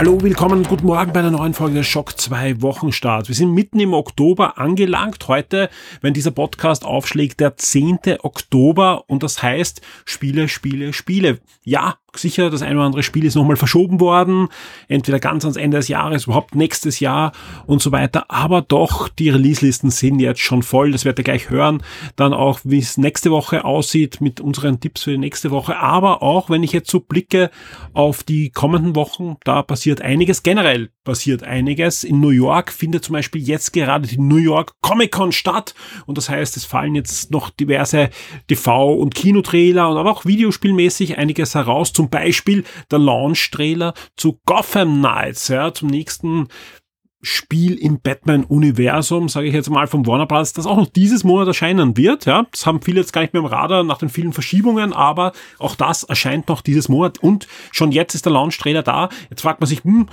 Hallo, willkommen, guten Morgen bei einer neuen Folge der Schock 2 Wochenstart. Wir sind mitten im Oktober angelangt. Heute, wenn dieser Podcast aufschlägt, der 10. Oktober und das heißt Spiele, Spiele, Spiele. Ja, sicher, das eine oder andere Spiel ist nochmal verschoben worden, entweder ganz ans Ende des Jahres, überhaupt nächstes Jahr und so weiter, aber doch, die Release-Listen sind jetzt schon voll, das werdet ihr gleich hören, dann auch, wie es nächste Woche aussieht mit unseren Tipps für die nächste Woche, aber auch, wenn ich jetzt so blicke auf die kommenden Wochen, da passiert einiges, generell passiert einiges, in New York findet zum Beispiel jetzt gerade die New York Comic Con statt. Und das heißt, es fallen jetzt noch diverse TV- und Kinotrailer und aber auch videospielmäßig einiges heraus, zum Beispiel der Launch-Trailer zu Gotham Knights, ja, zum nächsten Spiel im Batman-Universum, sage ich jetzt mal vom Warner Bros., das auch noch dieses Monat erscheinen wird. Ja, das haben viele jetzt gar nicht mehr im Radar nach den vielen Verschiebungen, aber auch das erscheint noch dieses Monat und schon jetzt ist der Launch-Trailer da. Jetzt fragt man sich, hm,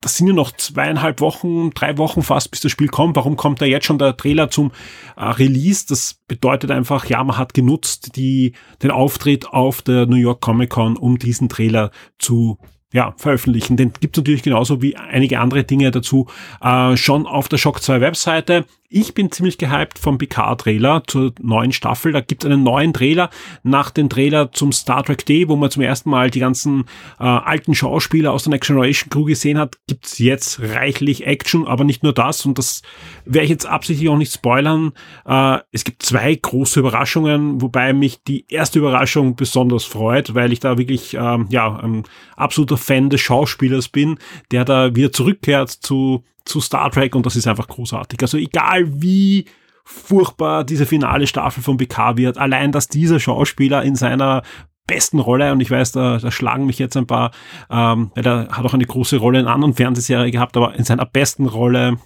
das sind ja noch zweieinhalb Wochen, drei Wochen fast, bis das Spiel kommt. Warum kommt da jetzt schon der Trailer zum äh, Release? Das bedeutet einfach, ja, man hat genutzt die, den Auftritt auf der New York Comic Con, um diesen Trailer zu ja, veröffentlichen. Den gibt es natürlich genauso wie einige andere Dinge dazu äh, schon auf der Shock 2 Webseite. Ich bin ziemlich gehypt vom PK-Trailer zur neuen Staffel. Da gibt es einen neuen Trailer nach dem Trailer zum Star Trek Day, wo man zum ersten Mal die ganzen äh, alten Schauspieler aus der Next Generation Crew gesehen hat. Gibt es jetzt reichlich Action, aber nicht nur das. Und das werde ich jetzt absichtlich auch nicht spoilern. Äh, es gibt zwei große Überraschungen, wobei mich die erste Überraschung besonders freut, weil ich da wirklich äh, ja ein absoluter Fan des Schauspielers bin, der da wieder zurückkehrt zu zu Star Trek und das ist einfach großartig. Also egal wie furchtbar diese finale Staffel von BK wird, allein dass dieser Schauspieler in seiner besten Rolle und ich weiß, da, da schlagen mich jetzt ein paar, ähm, weil er hat auch eine große Rolle in anderen Fernsehserien gehabt, aber in seiner besten Rolle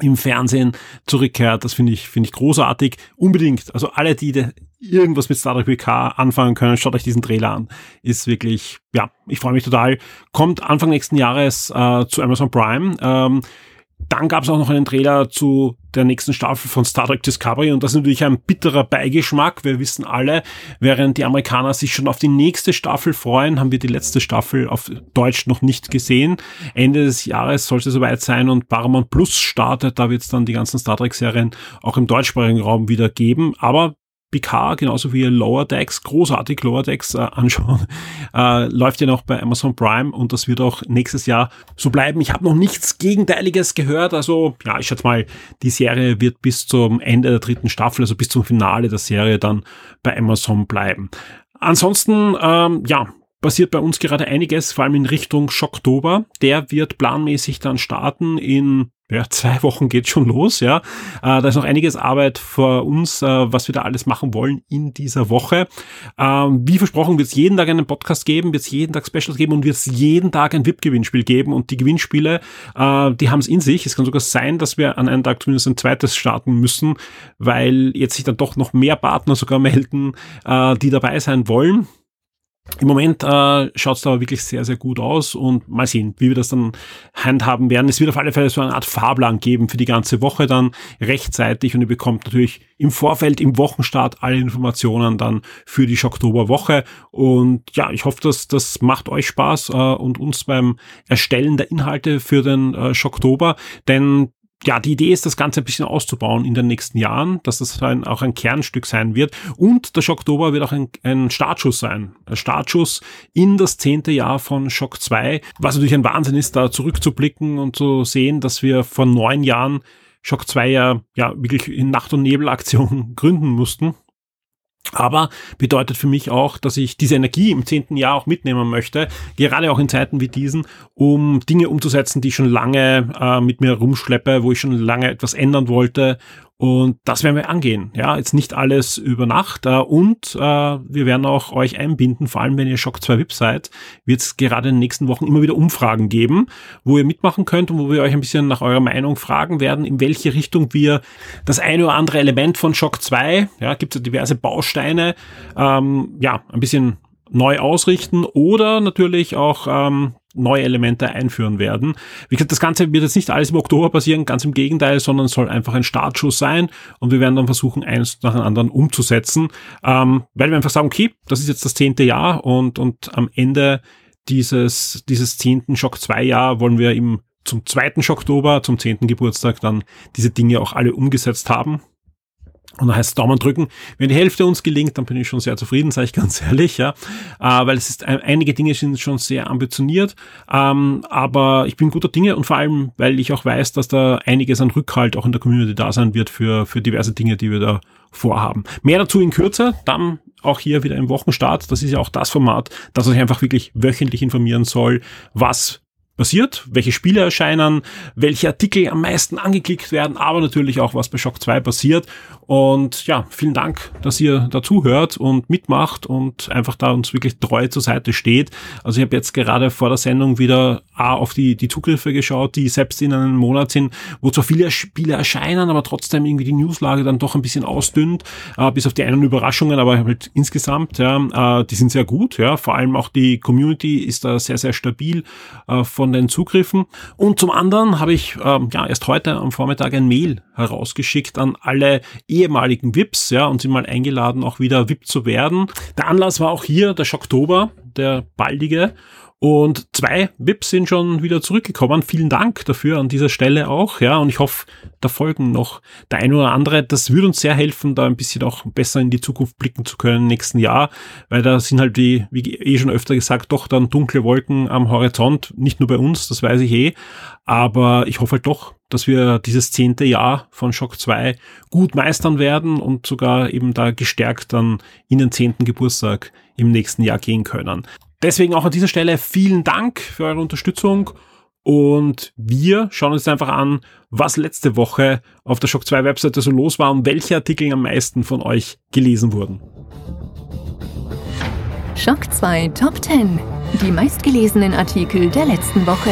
im Fernsehen zurückkehrt. Das finde ich, finde ich großartig. Unbedingt. Also alle, die irgendwas mit Star Trek PK anfangen können, schaut euch diesen Trailer an. Ist wirklich, ja, ich freue mich total. Kommt Anfang nächsten Jahres äh, zu Amazon Prime. Ähm, dann gab es auch noch einen Trailer zu der nächsten Staffel von Star Trek Discovery und das ist natürlich ein bitterer Beigeschmack. Wir wissen alle, während die Amerikaner sich schon auf die nächste Staffel freuen, haben wir die letzte Staffel auf Deutsch noch nicht gesehen. Ende des Jahres sollte soweit sein und Paramount Plus startet. Da wird es dann die ganzen Star Trek Serien auch im deutschsprachigen Raum wieder geben. Aber Picard, genauso wie Lower Decks, großartig Lower Decks äh, anschauen, äh, läuft ja noch bei Amazon Prime und das wird auch nächstes Jahr so bleiben. Ich habe noch nichts Gegenteiliges gehört, also ja, ich schätze mal, die Serie wird bis zum Ende der dritten Staffel, also bis zum Finale der Serie dann bei Amazon bleiben. Ansonsten, ähm, ja, passiert bei uns gerade einiges, vor allem in Richtung Schocktober. Der wird planmäßig dann starten in ja, zwei Wochen geht schon los, ja. Äh, da ist noch einiges Arbeit vor uns, äh, was wir da alles machen wollen in dieser Woche. Ähm, wie versprochen wird es jeden Tag einen Podcast geben, wird es jeden Tag Specials geben und wird es jeden Tag ein VIP-Gewinnspiel geben. Und die Gewinnspiele, äh, die haben es in sich. Es kann sogar sein, dass wir an einem Tag zumindest ein zweites starten müssen, weil jetzt sich dann doch noch mehr Partner sogar melden, äh, die dabei sein wollen. Im Moment äh, schaut es aber wirklich sehr, sehr gut aus und mal sehen, wie wir das dann handhaben werden. Es wird auf alle Fälle so eine Art Fahrplan geben für die ganze Woche dann rechtzeitig und ihr bekommt natürlich im Vorfeld, im Wochenstart alle Informationen dann für die Oktoberwoche. Und ja, ich hoffe, dass das macht euch Spaß äh, und uns beim Erstellen der Inhalte für den äh, Oktober, denn ja, die Idee ist, das Ganze ein bisschen auszubauen in den nächsten Jahren, dass das ein, auch ein Kernstück sein wird. Und der Schocktober wird auch ein, ein Startschuss sein. Ein Startschuss in das zehnte Jahr von Schock 2, was natürlich ein Wahnsinn ist, da zurückzublicken und zu sehen, dass wir vor neun Jahren Schock 2 ja, ja wirklich in Nacht- und Nebelaktion gründen mussten aber bedeutet für mich auch, dass ich diese Energie im zehnten Jahr auch mitnehmen möchte, gerade auch in Zeiten wie diesen, um Dinge umzusetzen, die ich schon lange äh, mit mir rumschleppe, wo ich schon lange etwas ändern wollte Und das werden wir angehen. Ja, jetzt nicht alles über Nacht. Äh, und äh, wir werden auch euch einbinden, vor allem wenn ihr Shock 2 VIP seid, wird es gerade in den nächsten Wochen immer wieder Umfragen geben, wo ihr mitmachen könnt und wo wir euch ein bisschen nach eurer Meinung fragen werden, in welche Richtung wir das eine oder andere Element von Shock 2, ja, gibt es ja diverse Bausteine, ähm, ja, ein bisschen neu ausrichten oder natürlich auch ähm, neue Elemente einführen werden. Wie gesagt, das Ganze wird jetzt nicht alles im Oktober passieren, ganz im Gegenteil, sondern soll einfach ein Startschuss sein und wir werden dann versuchen, eins nach dem anderen umzusetzen, ähm, weil wir einfach sagen, okay, das ist jetzt das zehnte Jahr und, und am Ende dieses, dieses zehnten Schock 2 Jahr wollen wir im zum zweiten Oktober, zum zehnten Geburtstag dann diese Dinge auch alle umgesetzt haben. Und da heißt es Daumen drücken. Wenn die Hälfte uns gelingt, dann bin ich schon sehr zufrieden, sage ich ganz ehrlich, ja. Äh, weil es ist, einige Dinge sind schon sehr ambitioniert. Ähm, aber ich bin guter Dinge und vor allem, weil ich auch weiß, dass da einiges an Rückhalt auch in der Community da sein wird für, für diverse Dinge, die wir da vorhaben. Mehr dazu in Kürze, dann auch hier wieder im Wochenstart. Das ist ja auch das Format, das euch einfach wirklich wöchentlich informieren soll, was passiert, welche Spiele erscheinen, welche Artikel am meisten angeklickt werden, aber natürlich auch, was bei Shock 2 passiert. Und ja, vielen Dank, dass ihr dazu hört und mitmacht und einfach da uns wirklich treu zur Seite steht. Also ich habe jetzt gerade vor der Sendung wieder A, auf die, die Zugriffe geschaut, die selbst in einem Monat sind, wo zwar viele Spiele erscheinen, aber trotzdem irgendwie die Newslage dann doch ein bisschen ausdünnt, äh, bis auf die einen Überraschungen, aber halt insgesamt, ja, äh, die sind sehr gut, ja, vor allem auch die Community ist da sehr, sehr stabil äh, von den Zugriffen. Und zum anderen habe ich ähm, ja erst heute am Vormittag ein Mail herausgeschickt an alle ehemaligen VIPs, ja, und sind mal eingeladen, auch wieder VIP zu werden. Der Anlass war auch hier der Schocktober, der baldige. Und zwei VIPs sind schon wieder zurückgekommen. Vielen Dank dafür an dieser Stelle auch. Ja, und ich hoffe, da folgen noch der eine oder andere. Das würde uns sehr helfen, da ein bisschen auch besser in die Zukunft blicken zu können im nächsten Jahr, weil da sind halt die, wie eh schon öfter gesagt, doch dann dunkle Wolken am Horizont. Nicht nur bei uns, das weiß ich eh. Aber ich hoffe halt doch, dass wir dieses zehnte Jahr von Shock 2 gut meistern werden und sogar eben da gestärkt dann in den zehnten Geburtstag im nächsten Jahr gehen können. Deswegen auch an dieser Stelle vielen Dank für eure Unterstützung. Und wir schauen uns einfach an, was letzte Woche auf der Shock 2 Webseite so los war und welche Artikel am meisten von euch gelesen wurden. Shock 2 Top 10. Die meistgelesenen Artikel der letzten Woche.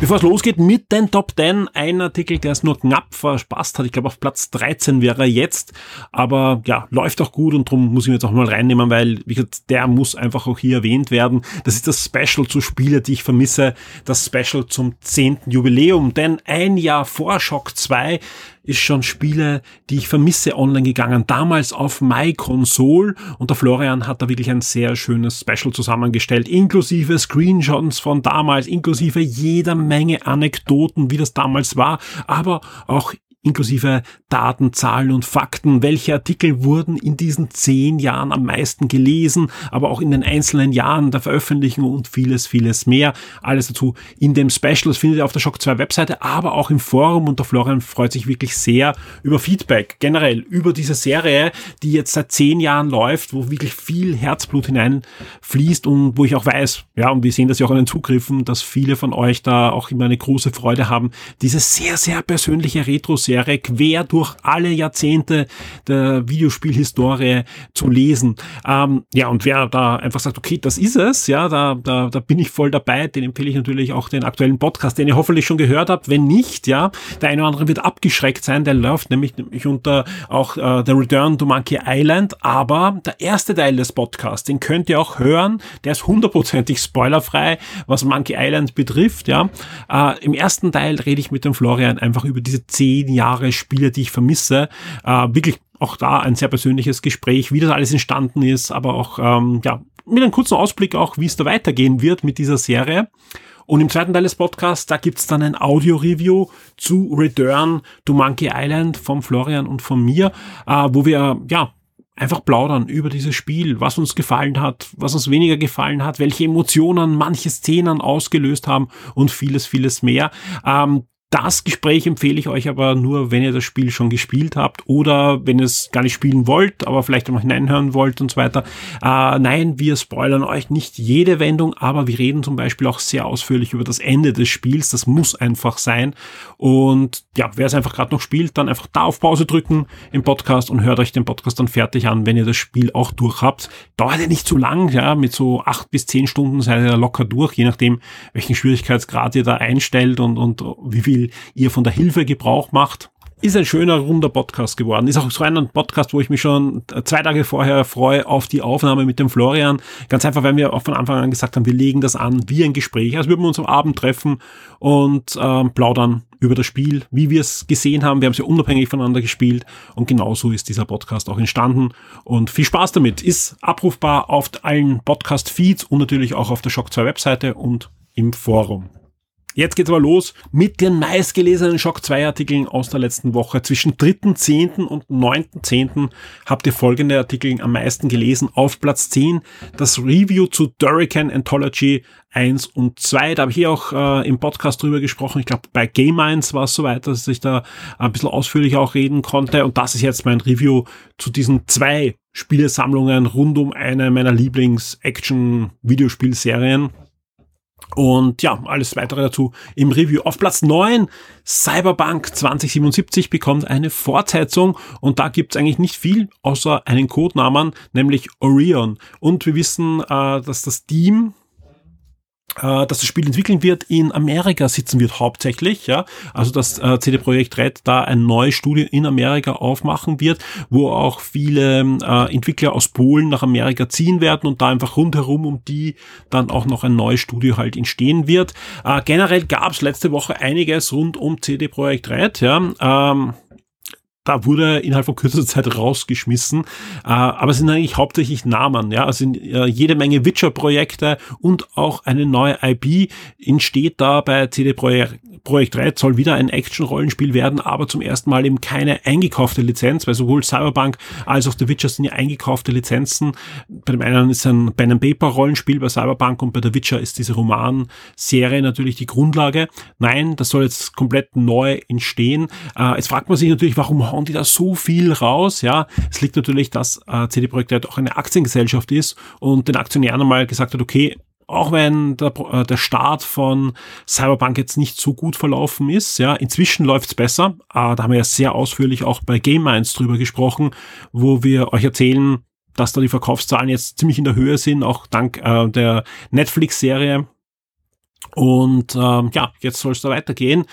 Bevor es losgeht mit den Top 10, ein Artikel, der es nur knapp verpasst hat. Ich glaube, auf Platz 13 wäre er jetzt. Aber ja, läuft auch gut und darum muss ich ihn jetzt auch mal reinnehmen, weil, wie gesagt, der muss einfach auch hier erwähnt werden. Das ist das Special zu Spiele, die ich vermisse. Das Special zum 10. Jubiläum. Denn ein Jahr vor Shock 2 ist schon Spiele, die ich vermisse, online gegangen. Damals auf MyConsole und der Florian hat da wirklich ein sehr schönes Special zusammengestellt, inklusive Screenshots von damals, inklusive jeder Menge Anekdoten, wie das damals war, aber auch inklusive Daten, Zahlen und Fakten. Welche Artikel wurden in diesen zehn Jahren am meisten gelesen, aber auch in den einzelnen Jahren der Veröffentlichung und vieles, vieles mehr. Alles dazu in dem Special. Das findet ihr auf der Shock 2 Webseite, aber auch im Forum und der Florian freut sich wirklich sehr über Feedback generell über diese Serie, die jetzt seit zehn Jahren läuft, wo wirklich viel Herzblut hineinfließt und wo ich auch weiß, ja, und wir sehen das ja auch an den Zugriffen, dass viele von euch da auch immer eine große Freude haben, diese sehr, sehr persönliche Retro-Serie Serie quer durch alle Jahrzehnte der Videospielhistorie zu lesen. Ähm, ja, und wer da einfach sagt, okay, das ist es, ja, da, da, da bin ich voll dabei, den empfehle ich natürlich auch den aktuellen Podcast, den ihr hoffentlich schon gehört habt. Wenn nicht, ja, der eine oder andere wird abgeschreckt sein, der läuft nämlich, nämlich unter auch äh, The Return to Monkey Island, aber der erste Teil des Podcasts, den könnt ihr auch hören, der ist hundertprozentig spoilerfrei, was Monkey Island betrifft, ja. Äh, Im ersten Teil rede ich mit dem Florian einfach über diese zehn Jahre Spiele, die ich vermisse. Äh, wirklich auch da ein sehr persönliches Gespräch, wie das alles entstanden ist, aber auch ähm, ja, mit einem kurzen Ausblick auch, wie es da weitergehen wird mit dieser Serie. Und im zweiten Teil des Podcasts, da gibt's dann ein Audio-Review zu Return to Monkey Island vom Florian und von mir, äh, wo wir ja einfach plaudern über dieses Spiel, was uns gefallen hat, was uns weniger gefallen hat, welche Emotionen manche Szenen ausgelöst haben und vieles, vieles mehr. Ähm, Das Gespräch empfehle ich euch aber nur, wenn ihr das Spiel schon gespielt habt oder wenn ihr es gar nicht spielen wollt, aber vielleicht noch hineinhören wollt und so weiter. Äh, nein, wir spoilern euch nicht jede Wendung, aber wir reden zum Beispiel auch sehr ausführlich über das Ende des Spiels. Das muss einfach sein. Und ja, wer es einfach gerade noch spielt, dann einfach da auf Pause drücken im Podcast und hört euch den Podcast dann fertig an, wenn ihr das Spiel auch durch habt. Dauert ja nicht zu lang, ja, mit so acht bis zehn Stunden seid ihr locker durch, je nachdem, welchen Schwierigkeitsgrad ihr da einstellt und, und wie viel viel ihr von der Hilfe Gebrauch macht. Ist ein schöner, runder Podcast geworden. Ist auch so ein Podcast, wo ich mich schon zwei Tage vorher freue auf die Aufnahme mit dem Florian. Ganz einfach, weil wir auch von Anfang an gesagt haben, wir legen das an wie ein Gespräch. Also würden wir uns am Abend treffen und ähm, plaudern über das Spiel, wie wir es gesehen haben. Wir haben es ja unabhängig voneinander gespielt und genauso ist dieser Podcast auch entstanden. Und viel Spaß damit. Ist abrufbar auf allen Podcast-Feeds und natürlich auch auf der Shock 2 Webseite und im Forum. Jetzt geht's aber los mit den meistgelesenen Shock 2 Artikeln aus der letzten Woche. Zwischen 3.10. und 9.10. habt ihr folgende Artikel am meisten gelesen. Auf Platz 10 das Review zu Durrican Anthology 1 und 2. Da habe ich hier auch äh, im Podcast drüber gesprochen. Ich glaube, bei Game Minds war es soweit, dass ich da ein bisschen ausführlicher auch reden konnte. Und das ist jetzt mein Review zu diesen zwei Spielesammlungen rund um eine meiner Lieblings-Action-Videospielserien. Und ja, alles weitere dazu im Review. Auf Platz 9, Cyberpunk 2077 bekommt eine Fortsetzung und da gibt's eigentlich nicht viel außer einen Codenamen, nämlich Orion. Und wir wissen, äh, dass das Team äh, dass das Spiel entwickeln wird, in Amerika sitzen wird hauptsächlich, ja. Also dass äh, CD Projekt Red da ein neues Studio in Amerika aufmachen wird, wo auch viele äh, Entwickler aus Polen nach Amerika ziehen werden und da einfach rundherum um die dann auch noch ein neues Studio halt entstehen wird. Äh, generell gab es letzte Woche einiges rund um CD Projekt Red, ja. Ähm, da wurde innerhalb von kürzester Zeit rausgeschmissen. Äh, aber es sind eigentlich hauptsächlich Namen, ja. Äh, jede Menge Witcher-Projekte und auch eine neue IP entsteht da bei CD Projekt Red soll wieder ein Action-Rollenspiel werden, aber zum ersten Mal eben keine eingekaufte Lizenz, weil sowohl Cyberpunk als auch The Witcher sind ja eingekaufte Lizenzen. Bei dem einen ist ein and Paper Rollenspiel bei Cyberpunk und bei The Witcher ist diese Roman-Serie natürlich die Grundlage. Nein, das soll jetzt komplett neu entstehen. Äh, jetzt fragt man sich natürlich, warum hauen die da so viel raus? Ja, es liegt natürlich, dass äh, CD Projekt Red auch eine Aktiengesellschaft ist und den Aktionären einmal gesagt hat, okay, auch wenn der, äh, der Start von Cyberpunk jetzt nicht so gut verlaufen ist, ja, inzwischen läuft's besser. Äh, da haben wir ja sehr ausführlich auch bei Game Minds drüber gesprochen, wo wir euch erzählen, dass da die Verkaufszahlen jetzt ziemlich in der Höhe sind, auch dank äh, der Netflix-Serie. Und ähm, ja, jetzt soll es da weitergehen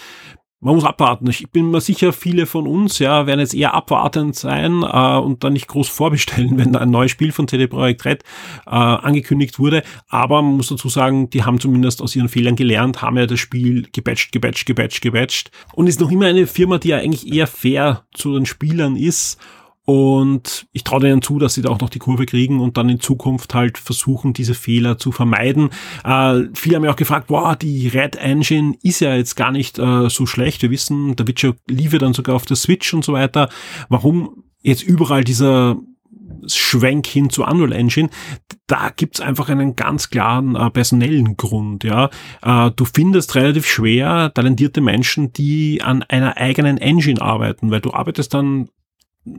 man muss abwarten. Ich bin mir sicher, viele von uns ja werden jetzt eher abwartend sein äh, und dann nicht groß vorbestellen, wenn da ein neues Spiel von CD Projekt Red äh, angekündigt wurde. Aber man muss dazu sagen, die haben zumindest aus ihren Fehlern gelernt, haben ja das Spiel gebatcht, gebatcht, gebatcht, gebatcht und ist noch immer eine Firma, die ja eigentlich eher fair zu den Spielern ist und ich traue denen zu, dass sie da auch noch die Kurve kriegen und dann in Zukunft halt versuchen, diese Fehler zu vermeiden. Äh, viele haben ja auch gefragt, wow, die Red Engine ist ja jetzt gar nicht äh, so schlecht. Wir wissen, der Witcher lief ja dann sogar auf der Switch und so weiter. Warum jetzt überall dieser Schwenk hin zu Unreal Engine, da gibt's einfach einen ganz klaren äh, personellen Grund. Ja, äh, Du findest relativ schwer talentierte Menschen, die an einer eigenen Engine arbeiten, weil du arbeitest dann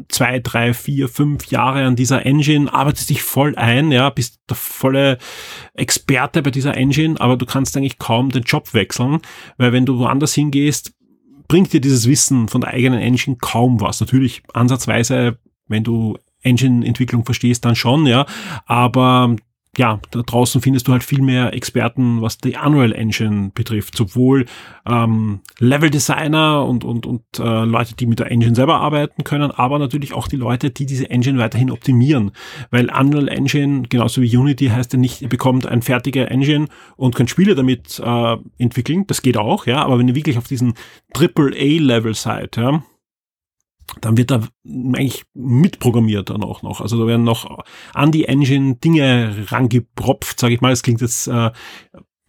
zwei, drei, vier, fünf Jahre an dieser Engine, arbeitest dich voll ein, ja, bist der volle Experte bei dieser Engine, aber du kannst eigentlich kaum den Job wechseln, weil wenn du woanders hingehst, bringt dir dieses Wissen von der eigenen Engine kaum was. Natürlich ansatzweise, wenn du Engine-Entwicklung verstehst, dann schon, ja, aber ja, da draußen findest du halt viel mehr Experten, was die Unreal Engine betrifft. Sowohl ähm, Level-Designer und, und, und äh, Leute, die mit der Engine selber arbeiten können, aber natürlich auch die Leute, die diese Engine weiterhin optimieren. Weil Unreal Engine, genauso wie Unity, heißt ja nicht, ihr bekommt ein fertiger Engine und könnt Spiele damit äh, entwickeln. Das geht auch, ja, aber wenn ihr wirklich auf diesen AAA-Level seid, ja, dann wird da eigentlich mitprogrammiert dann auch noch. Also da werden noch an die Engine Dinge rangepropft, sage ich mal. Das klingt jetzt äh,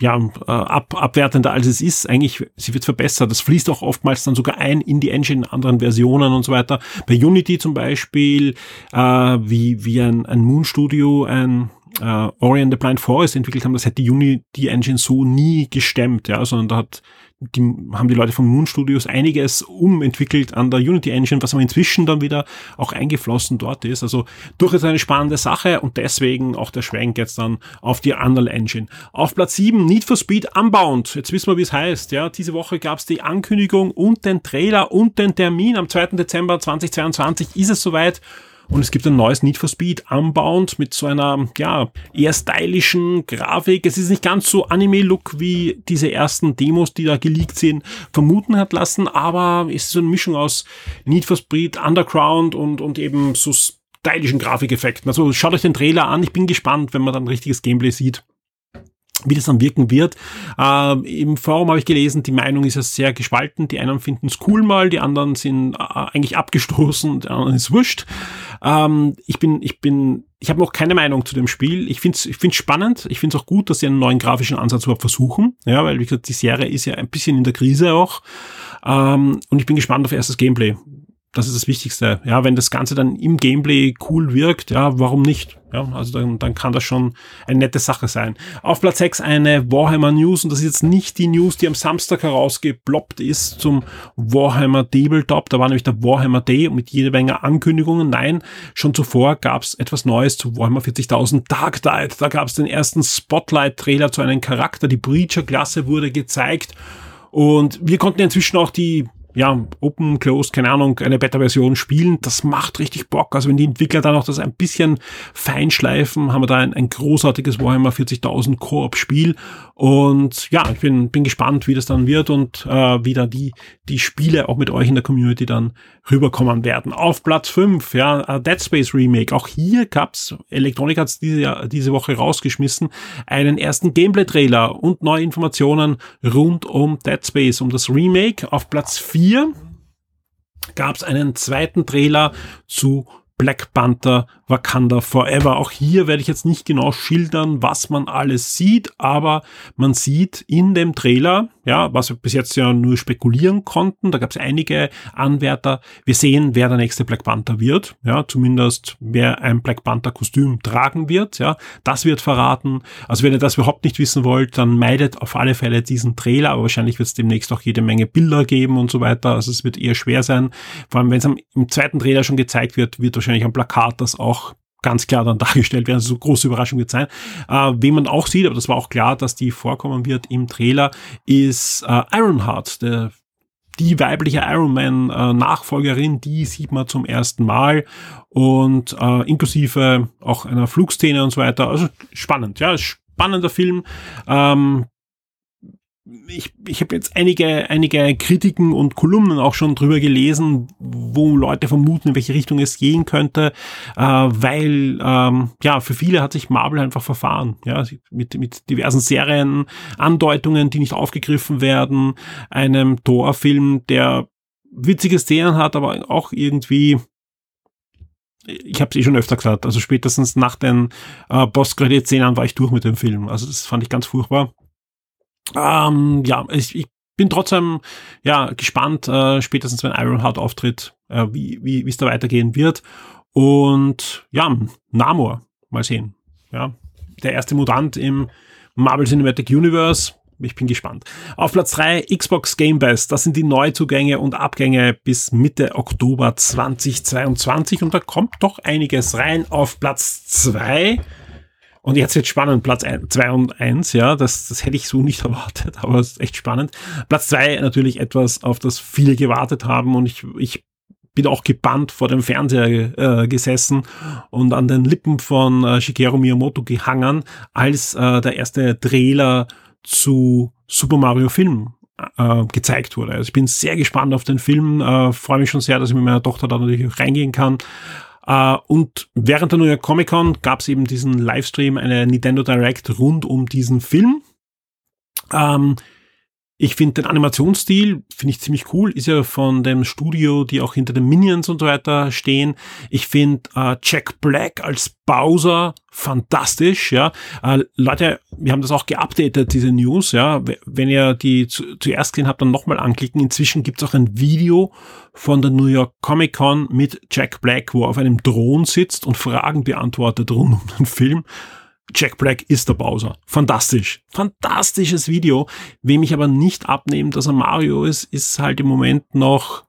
ja äh, ab, abwertender als es ist. Eigentlich, sie wird verbessert. Das fließt auch oftmals dann sogar ein in die Engine in anderen Versionen und so weiter. Bei Unity zum Beispiel, äh, wie, wie ein, ein Moon Studio, ein äh, Ori and the Blind Forest entwickelt haben, das hätte die Unity Engine so nie gestemmt, ja, sondern da hat die, haben die Leute von Moon Studios einiges umentwickelt an der Unity Engine, was aber inzwischen dann wieder auch eingeflossen dort ist. Also durchaus eine spannende Sache und deswegen auch der Schwenk jetzt dann auf die Unreal Engine. Auf Platz 7 Need for Speed Unbound. Jetzt wissen wir, wie es heißt. Ja, diese Woche gab es die Ankündigung und den Trailer und den Termin. Am 2. Dezember 2022 ist es soweit. Und es gibt ein neues Need for Speed Unbound mit so einer, ja, eher stylischen Grafik. Es ist nicht ganz so Anime-Look wie diese ersten Demos, die da geleakt sind, vermuten hat lassen, aber es ist so eine Mischung aus Need for Speed Underground und, und eben so stylischen Grafikeffekten. Also schaut euch den Trailer an. Ich bin gespannt, wenn man dann richtiges Gameplay sieht wie das dann wirken wird. Äh, Im Forum habe ich gelesen, die Meinung ist ja sehr gespalten. Die einen finden es cool mal, die anderen sind äh, eigentlich abgestoßen, die anderen ist wurscht. Ähm, ich bin, ich bin, ich habe noch keine Meinung zu dem Spiel. Ich finde es ich find's spannend. Ich finde es auch gut, dass sie einen neuen grafischen Ansatz überhaupt versuchen. Ja, weil wie gesagt, die Serie ist ja ein bisschen in der Krise auch. Ähm, und ich bin gespannt auf erstes Gameplay das ist das Wichtigste. Ja, wenn das Ganze dann im Gameplay cool wirkt, ja, warum nicht? Ja, also dann, dann kann das schon eine nette Sache sein. Auf Platz 6 eine Warhammer News und das ist jetzt nicht die News, die am Samstag herausgeploppt ist zum Warhammer Tabletop. Da war nämlich der Warhammer Day mit jede Menge Ankündigungen. Nein, schon zuvor gab es etwas Neues zu Warhammer 40.000 Dark Tide. Da gab es den ersten Spotlight-Trailer zu einem Charakter. Die Breacher-Klasse wurde gezeigt. Und wir konnten inzwischen auch die ja, Open, Closed, keine Ahnung, eine Beta-Version spielen, das macht richtig Bock. Also wenn die Entwickler dann auch das ein bisschen feinschleifen, haben wir da ein, ein großartiges Warhammer 40.000 Koop-Spiel. Und ja, ich bin, bin gespannt, wie das dann wird und äh, wie da die, die Spiele auch mit euch in der Community dann rüberkommen werden. Auf Platz 5, ja, Dead Space Remake. Auch hier gab's, Electronic hat's diese, diese Woche rausgeschmissen, einen ersten Gameplay-Trailer und neue Informationen rund um Dead Space, um das Remake. Auf Platz 4 gab's einen zweiten Trailer zu Black Panther Wakanda Forever. Auch hier werde ich jetzt nicht genau schildern, was man alles sieht, aber man sieht in dem Trailer, ja, was wir bis jetzt ja nur spekulieren konnten, da gab es einige Anwärter. Wir sehen, wer der nächste Black Panther wird, ja, zumindest wer ein Black Panther Kostüm tragen wird, ja, das wird verraten. Also wenn ihr das überhaupt nicht wissen wollt, dann meidet auf alle Fälle diesen Trailer, aber wahrscheinlich wird es demnächst auch jede Menge Bilder geben und so weiter. Also es wird eher schwer sein. Vor allem, wenn es im zweiten Trailer schon gezeigt wird, wird wahrscheinlich am Plakat das auch ganz klar dann dargestellt werden. So große Überraschung wird sein. Äh, wen man auch sieht, aber das war auch klar, dass die vorkommen wird im Trailer, ist äh, Ironheart, der die weibliche Iron Man äh, Nachfolgerin, die sieht man zum ersten Mal und äh, inklusive auch einer Flugszene und so weiter. Also spannend, ja, spannender Film. Ähm, ich, ich habe jetzt einige, einige Kritiken und Kolumnen auch schon drüber gelesen, wo Leute vermuten, in welche Richtung es gehen könnte, äh, weil ähm, ja für viele hat sich Marvel einfach verfahren, ja mit mit diversen Serien, Andeutungen, die nicht aufgegriffen werden, einem Thor-Film, der witzige Szenen hat, aber auch irgendwie ich habe es eh schon öfter gesagt, also spätestens nach den äh, Post-Credit-Szenen war ich durch mit dem Film. Also das fand ich ganz furchtbar. Ähm, ja, ich, ich bin trotzdem ja gespannt, äh, spätestens wenn Ironheart auftritt, äh, wie wie es da weitergehen wird. Und ja, Namor, mal sehen. Ja, der erste Mutant im Marvel Cinematic Universe. Ich bin gespannt. Auf Platz 3 Xbox Game Pass. Das sind die Neuzugänge und Abgänge bis Mitte Oktober 2022 und da kommt doch einiges rein. Auf Platz 2 und jetzt wird spannend, Platz 2 und 1, ja, das, das hätte ich so nicht erwartet, aber es ist echt spannend. Platz 2 natürlich etwas, auf das viele gewartet haben und ich, ich bin auch gebannt vor dem Fernseher äh, gesessen und an den Lippen von äh, Shigeru Miyamoto gehangen, als äh, der erste Trailer zu Super Mario Film äh, gezeigt wurde. Also ich bin sehr gespannt auf den Film, äh, freue mich schon sehr, dass ich mit meiner Tochter da natürlich auch reingehen kann. Uh, und während der New York Comic Con gab es eben diesen Livestream, eine Nintendo Direct rund um diesen Film. Ähm, ich finde den Animationsstil, finde ich ziemlich cool, ist ja von dem Studio, die auch hinter den Minions und so weiter stehen. Ich finde äh, Jack Black als Bowser fantastisch, ja. Äh, Leute, wir haben das auch geupdatet, diese News, ja. Wenn ihr die zu, zuerst gesehen habt, dann nochmal anklicken. Inzwischen gibt es auch ein Video von der New York Comic Con mit Jack Black, wo er auf einem Thron sitzt und Fragen beantwortet rund um den Film Jack Black ist der Bowser. Fantastisch. Fantastisches Video. Wem ich aber nicht abnehmen, dass er Mario ist, ist halt im Moment noch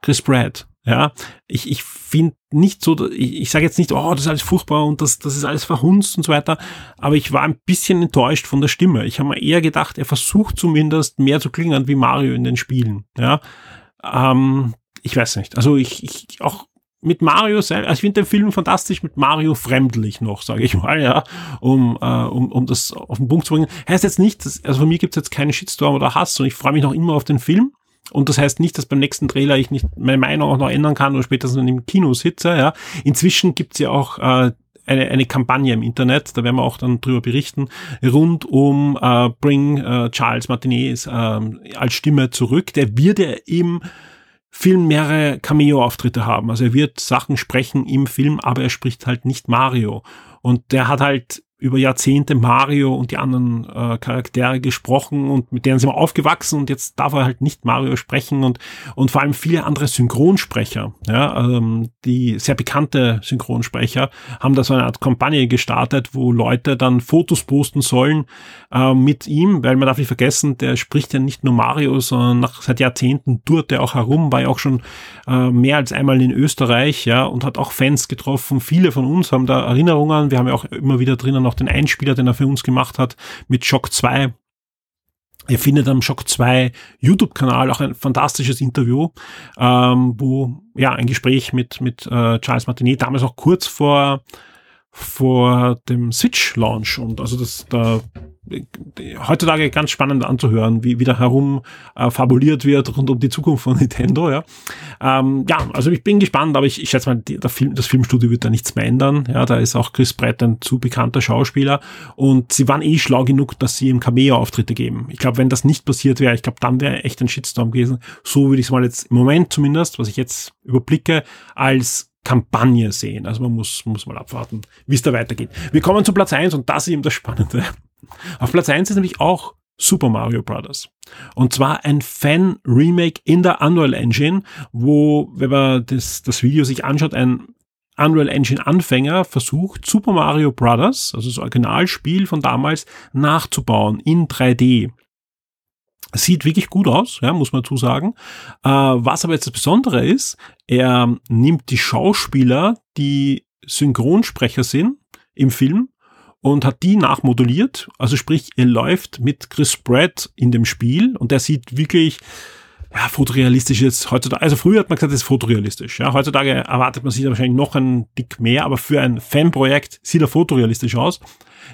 Chris Pratt. Ja, ich, ich finde nicht so, ich, ich sage jetzt nicht, oh, das ist alles furchtbar und das, das ist alles verhunzt und so weiter, aber ich war ein bisschen enttäuscht von der Stimme. Ich habe mir eher gedacht, er versucht zumindest mehr zu klingen wie Mario in den Spielen. Ja, ähm, ich weiß nicht. Also ich, ich auch mit Mario also ich finde den Film fantastisch, mit Mario fremdlich noch, sage ich mal, ja, um, äh, um, um das auf den Punkt zu bringen. Heißt jetzt nicht, dass, also von mir gibt's jetzt keinen Shitstorm oder Hass und ich freue mich noch immer auf den Film. Und das heißt nicht, dass beim nächsten Trailer ich nicht meine Meinung auch noch ändern kann oder spätestens im Kino sitze. Ja. Inzwischen gibt's ja auch äh, eine, eine Kampagne im Internet, da werden wir auch dann drüber berichten, rund um äh, Bring äh, Charles Martinet äh, als Stimme zurück. Der wird ja im Film mehrere Cameo-Auftritte haben. Also er wird Sachen sprechen im Film, aber er spricht halt nicht Mario. Und der hat halt über Jahrzehnte Mario und die anderen äh, Charaktere gesprochen und mit denen sind wir aufgewachsen und jetzt darf er halt nicht Mario sprechen und, und vor allem viele andere Synchronsprecher, ja, ähm, die sehr bekannte Synchronsprecher haben da so eine Art Kampagne gestartet, wo Leute dann Fotos posten sollen äh, mit ihm, weil man darf nicht vergessen, der spricht ja nicht nur Mario, sondern nach seit Jahrzehnten tourt er auch herum, war ja auch schon äh, mehr als einmal in Österreich, ja, und hat auch Fans getroffen. Viele von uns haben da Erinnerungen, wir haben ja auch immer wieder drinnen noch den Einspieler, den er für uns gemacht hat, mit Shock 2. Ihr findet am Shock 2 YouTube-Kanal auch ein fantastisches Interview, ähm, wo ja ein Gespräch mit, mit äh, Charles Martinet, damals auch kurz vor, vor dem Switch-Launch. Und also das da heutzutage ganz spannend anzuhören, wie wieder herum äh, fabuliert wird rund um die Zukunft von Nintendo. Ja, ähm, ja also ich bin gespannt, aber ich, ich schätze mal, die, Film, das Filmstudio wird da nichts mehr ändern. Ja, da ist auch Chris Brett ein zu bekannter Schauspieler und sie waren eh schlau genug, dass sie ihm Cameo-Auftritte geben. Ich glaube, wenn das nicht passiert wäre, ich glaube, dann wäre echt ein Shitstorm gewesen. So würde ich es mal jetzt im Moment zumindest, was ich jetzt überblicke, als Kampagne sehen. Also man muss, muss mal abwarten, wie es da weitergeht. Wir kommen zu Platz eins und das ist eben das Spannende. Auf Platz eins ist nämlich auch Super Mario Bros. Und zwar ein Fan-Remake in der Unreal Engine, wo, wenn man das, das Video sich anschaut, ein Unreal Engine Anfänger versucht, Super Mario Bros., also das Originalspiel von damals, nachzubauen in 3D. Sieht wirklich gut aus, ja, muss man zusagen. Äh, was aber jetzt das Besondere ist, er nimmt die Schauspieler, die Synchronsprecher sind im Film und hat die nachmoduliert. Also sprich, er läuft mit Chris Pratt in dem Spiel und der sieht wirklich ja, fotorealistisch jetzt heutzutage, also früher hat man gesagt, das ist fotorealistisch. Ja, heutzutage erwartet man sich wahrscheinlich noch ein Dick mehr, aber für ein Fanprojekt sieht er fotorealistisch aus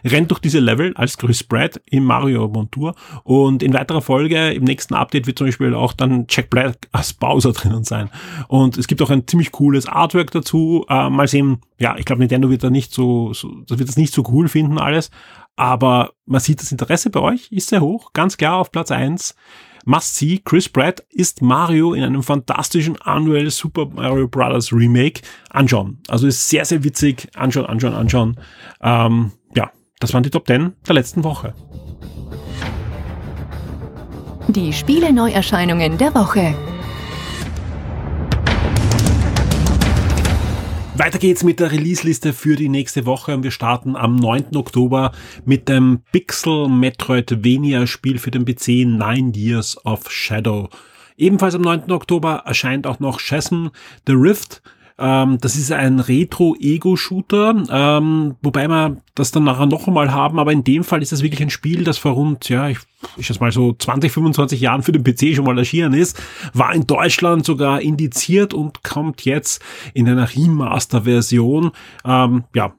rennt durch diese Level als Chris Pratt im Mario Montur und in weiterer Folge im nächsten Update wird zum Beispiel auch dann Jack Black als Bowser drinnen sein und es gibt auch ein ziemlich cooles Artwork dazu. Äh, mal sehen, ja, ich glaube Nintendo wird da nicht so, so, das wird das nicht so cool finden alles, aber man sieht das Interesse bei euch ist sehr hoch, ganz klar auf Platz eins. Must see, Chris Pratt ist Mario in einem fantastischen Unreal Super Mario Bros. Remake. Anschauen. Also ist sehr, sehr witzig. Anschauen, anschauen, anschauen. Ähm, ja, das waren die Top 10 der letzten Woche. Die Spiele-Neuerscheinungen der Woche. Weiter geht's mit der Release-Liste für die nächste Woche und wir starten am 9. Oktober mit dem Pixel Metroidvania Spiel für den PC Nine Years of Shadow. Ebenfalls am 9. Oktober erscheint auch noch Chasm The Rift ähm, das ist ein Retro-Ego-Shooter, ähm, wobei wir das dann nachher noch einmal haben, aber in dem Fall ist das wirklich ein Spiel, das vor rund, ja, ich, ich jetzt mal so 20, 25 Jahren für den PC schon mal erschienen ist, war in Deutschland sogar indiziert und kommt jetzt in einer Remaster-Version. Ähm, ja,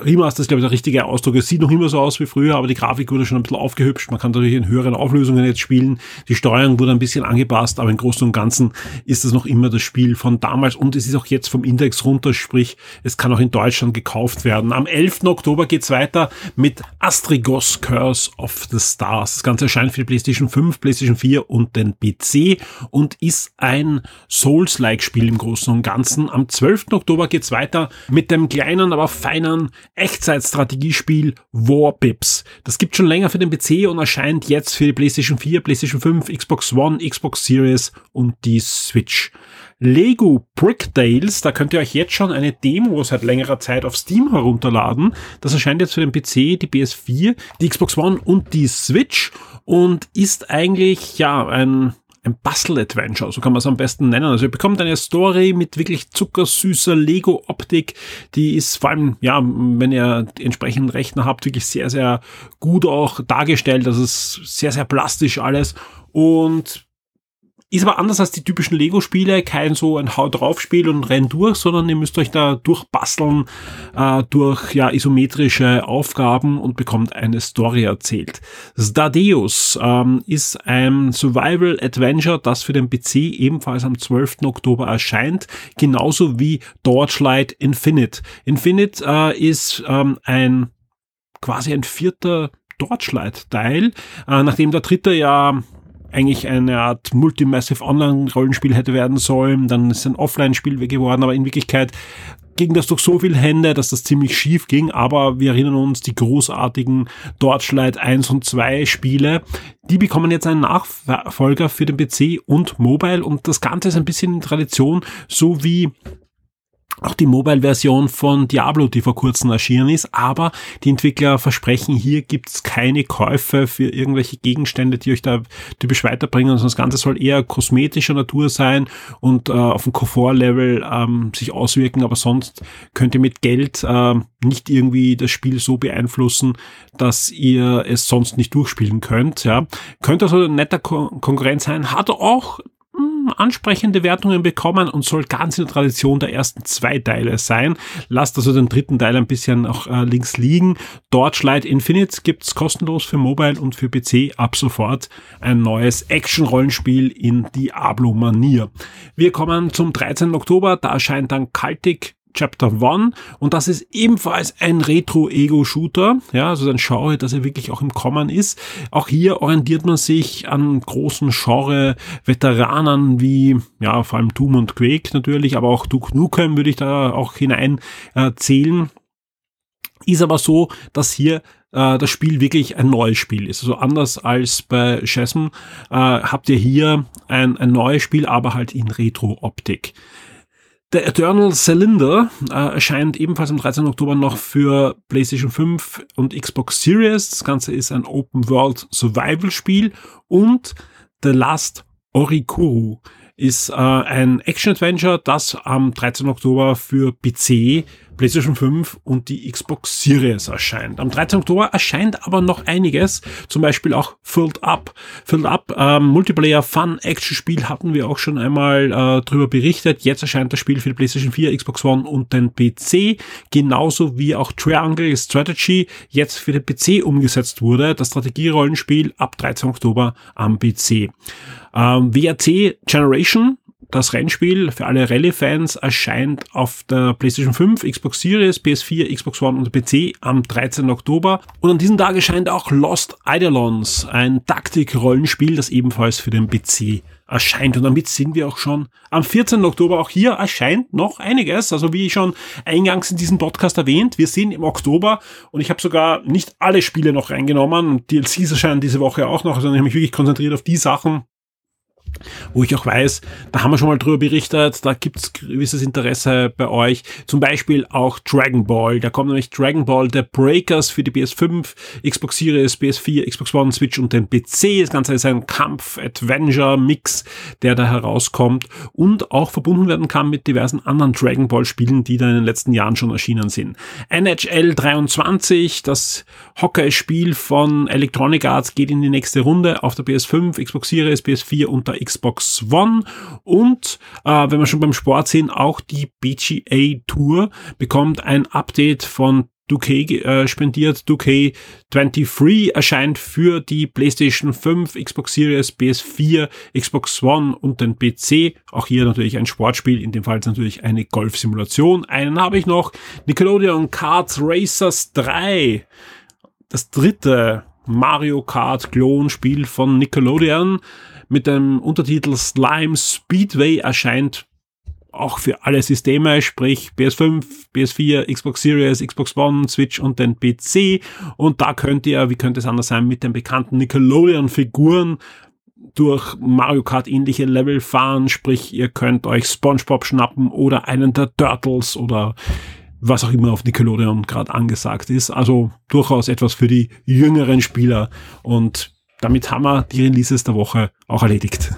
Remaster ist, glaube ich, der richtige Ausdruck. Es sieht noch immer so aus wie früher, aber die Grafik wurde schon ein bisschen aufgehübscht. Man kann natürlich in höheren Auflösungen jetzt spielen. Die Steuerung wurde ein bisschen angepasst, aber im Großen und Ganzen ist es noch immer das Spiel von damals und es ist auch jetzt vom Index runter, sprich, es kann auch in Deutschland gekauft werden. Am 11. Oktober geht's weiter mit Astrigos Curse of the Stars. Das Ganze erscheint für die PlayStation 5, PlayStation 4 und den PC und ist ein Souls-like Spiel im Großen und Ganzen. Am 12. Oktober geht's weiter mit dem kleinen, aber feinen Echtzeitstrategiespiel Warpips. Das gibt schon länger für den PC und erscheint jetzt für die PlayStation 4, PlayStation 5, Xbox One, Xbox Series und die Switch. Lego Brickdales, da könnt ihr euch jetzt schon eine Demo seit längerer Zeit auf Steam herunterladen. Das erscheint jetzt für den PC, die PS4, die Xbox One und die Switch und ist eigentlich ja ein ein Bastel-Adventure, so kann man es am besten nennen. Also ihr bekommt eine Story mit wirklich zuckersüßer Lego-Optik, die ist vor allem, ja, wenn ihr die entsprechenden Rechner habt, wirklich sehr, sehr gut auch dargestellt. Das ist sehr, sehr plastisch alles und ist aber anders als die typischen Lego-Spiele, kein so ein Hau drauf Spiel und renn durch, sondern ihr müsst euch da durchbasteln äh, durch ja isometrische Aufgaben und bekommt eine Story erzählt. Stadeus ähm, ist ein Survival Adventure, das für den PC ebenfalls am 12. Oktober erscheint, genauso wie Torchlight Infinite. Infinite äh, ist ähm, ein quasi ein vierter Torchlight-Teil, äh, nachdem der dritte ja eigentlich eine Art Multimassive Online-Rollenspiel hätte werden sollen. Dann ist es ein Offline-Spiel geworden, aber in Wirklichkeit ging das durch so viele Hände, dass das ziemlich schief ging. Aber wir erinnern uns, die großartigen Torchlight 1 und 2 Spiele, die bekommen jetzt einen Nachfolger für den PC und Mobile. Und das Ganze ist ein bisschen in Tradition, so wie auch die Mobile-Version von Diablo, die vor kurzem erschienen ist, aber die Entwickler versprechen, hier gibt's keine Käufe für irgendwelche Gegenstände, die euch da typisch weiterbringen, sondern das Ganze soll eher kosmetischer Natur sein und äh, auf dem Komfort-Level ähm, sich auswirken, aber sonst könnt ihr mit Geld äh, nicht irgendwie das Spiel so beeinflussen, dass ihr es sonst nicht durchspielen könnt. Ja. Könnte also ein netter Kon Konkurrent sein, hat auch ansprechende Wertungen bekommen und soll ganz in der Tradition der ersten zwei Teile sein. Lasst also den dritten Teil ein bisschen auch äh, links liegen. Torchlight Infinite gibt's kostenlos für Mobile und für PC ab sofort ein neues Action-Rollenspiel in Diablo-Manier. Wir kommen zum 13. Oktober, da erscheint dann Cultic Chapter One und das ist ebenfalls ein Retro-Ego-Shooter, ja, also ein Genre, das er wirklich auch im Kommen ist. Auch hier orientiert man sich an großen Genre-Veteranen wie, ja, vor allem Doom und Quake natürlich, aber auch Duke Nukem würde ich da auch hinein äh, zählen. Ist aber so, dass hier äh, das Spiel wirklich ein neues Spiel ist. Also anders als bei Chasm äh, habt ihr hier ein, ein neues Spiel, aber halt in Retro-Optik. Der Eternal Cylinder äh, erscheint ebenfalls am 13. Oktober noch für PlayStation 5 und Xbox Series. Das Ganze ist ein Open World Survival Spiel und The Last Orikuru ist äh, ein Action-Adventure, das am 13. Oktober für PC, PlayStation 5 und die Xbox Series erscheint. Am 13. Oktober erscheint aber noch einiges, zum Beispiel auch Filled Up. Filled Up, ähm, Multiplayer Fun Action Spiel hatten wir auch schon einmal äh, drüber berichtet. Jetzt erscheint das Spiel für die PlayStation 4, Xbox One und den PC, genauso wie auch Triangle Strategy jetzt für den PC umgesetzt wurde. Das Strategierollenspiel ab 13. Oktober am PC. Ähm, WRC Generation, das Rennspiel für alle Rallye-Fans erscheint auf der PlayStation 5, Xbox Series, PS4, Xbox One und PC am 13. Oktober. Und an diesem Tag erscheint auch Lost Eidolons, ein Taktik-Rollenspiel, das ebenfalls für den PC erscheint. Und damit sind wir auch schon am 14. Oktober. Auch hier erscheint noch einiges. Also wie schon eingangs in diesem Podcast erwähnt, wir sind im Oktober und ich habe sogar nicht alle Spiele noch reingenommen. DLCs erscheinen diese Woche auch noch. Also ich habe mich wirklich konzentriert auf die Sachen, wo ich auch weiß, da haben wir schon mal drüber berichtet, da gibt's gewisses Interesse bei euch. Zum Beispiel auch Dragon Ball. Da kommt nämlich Dragon Ball The Breakers für die PS5, Xbox Series, PS4, Xbox One, Switch und den PC. Das Ganze ist ein Kampf-Adventure-Mix, der da herauskommt und auch verbunden werden kann mit diversen anderen Dragon Ball Spielen, die da in den letzten Jahren schon erschienen sind. NHL 23, das Hockey-Spiel von Electronic Arts geht in die nächste Runde auf der PS5, Xbox Series, PS4 und der Xbox One und äh, wenn wir schon beim Sport sind, auch die BGA Tour bekommt ein Update von 2K äh, spendiert. 2K23 erscheint für die PlayStation 5, Xbox Series, PS4, Xbox One und den PC. Auch hier natürlich ein Sportspiel, in dem Fall natürlich eine Golfsimulation. Einen habe ich noch, Nickelodeon Kart Racers 3. Das dritte Mario Kart Klonspiel von Nickelodeon mit dem Untertitel Slime Speedway erscheint auch für alle Systeme, sprich PS5, PS4, Xbox Series, Xbox One, Switch und den PC. Und da könnt ihr, wie könnte es anders sein, mit den bekannten Nickelodeon-Figuren durch Mario Kart ähnliche Level fahren, sprich ihr könnt euch SpongeBob schnappen oder einen der Turtles oder was auch immer auf Nickelodeon gerade angesagt ist. Also durchaus etwas für die jüngeren Spieler und damit haben wir die Releases der Woche auch erledigt.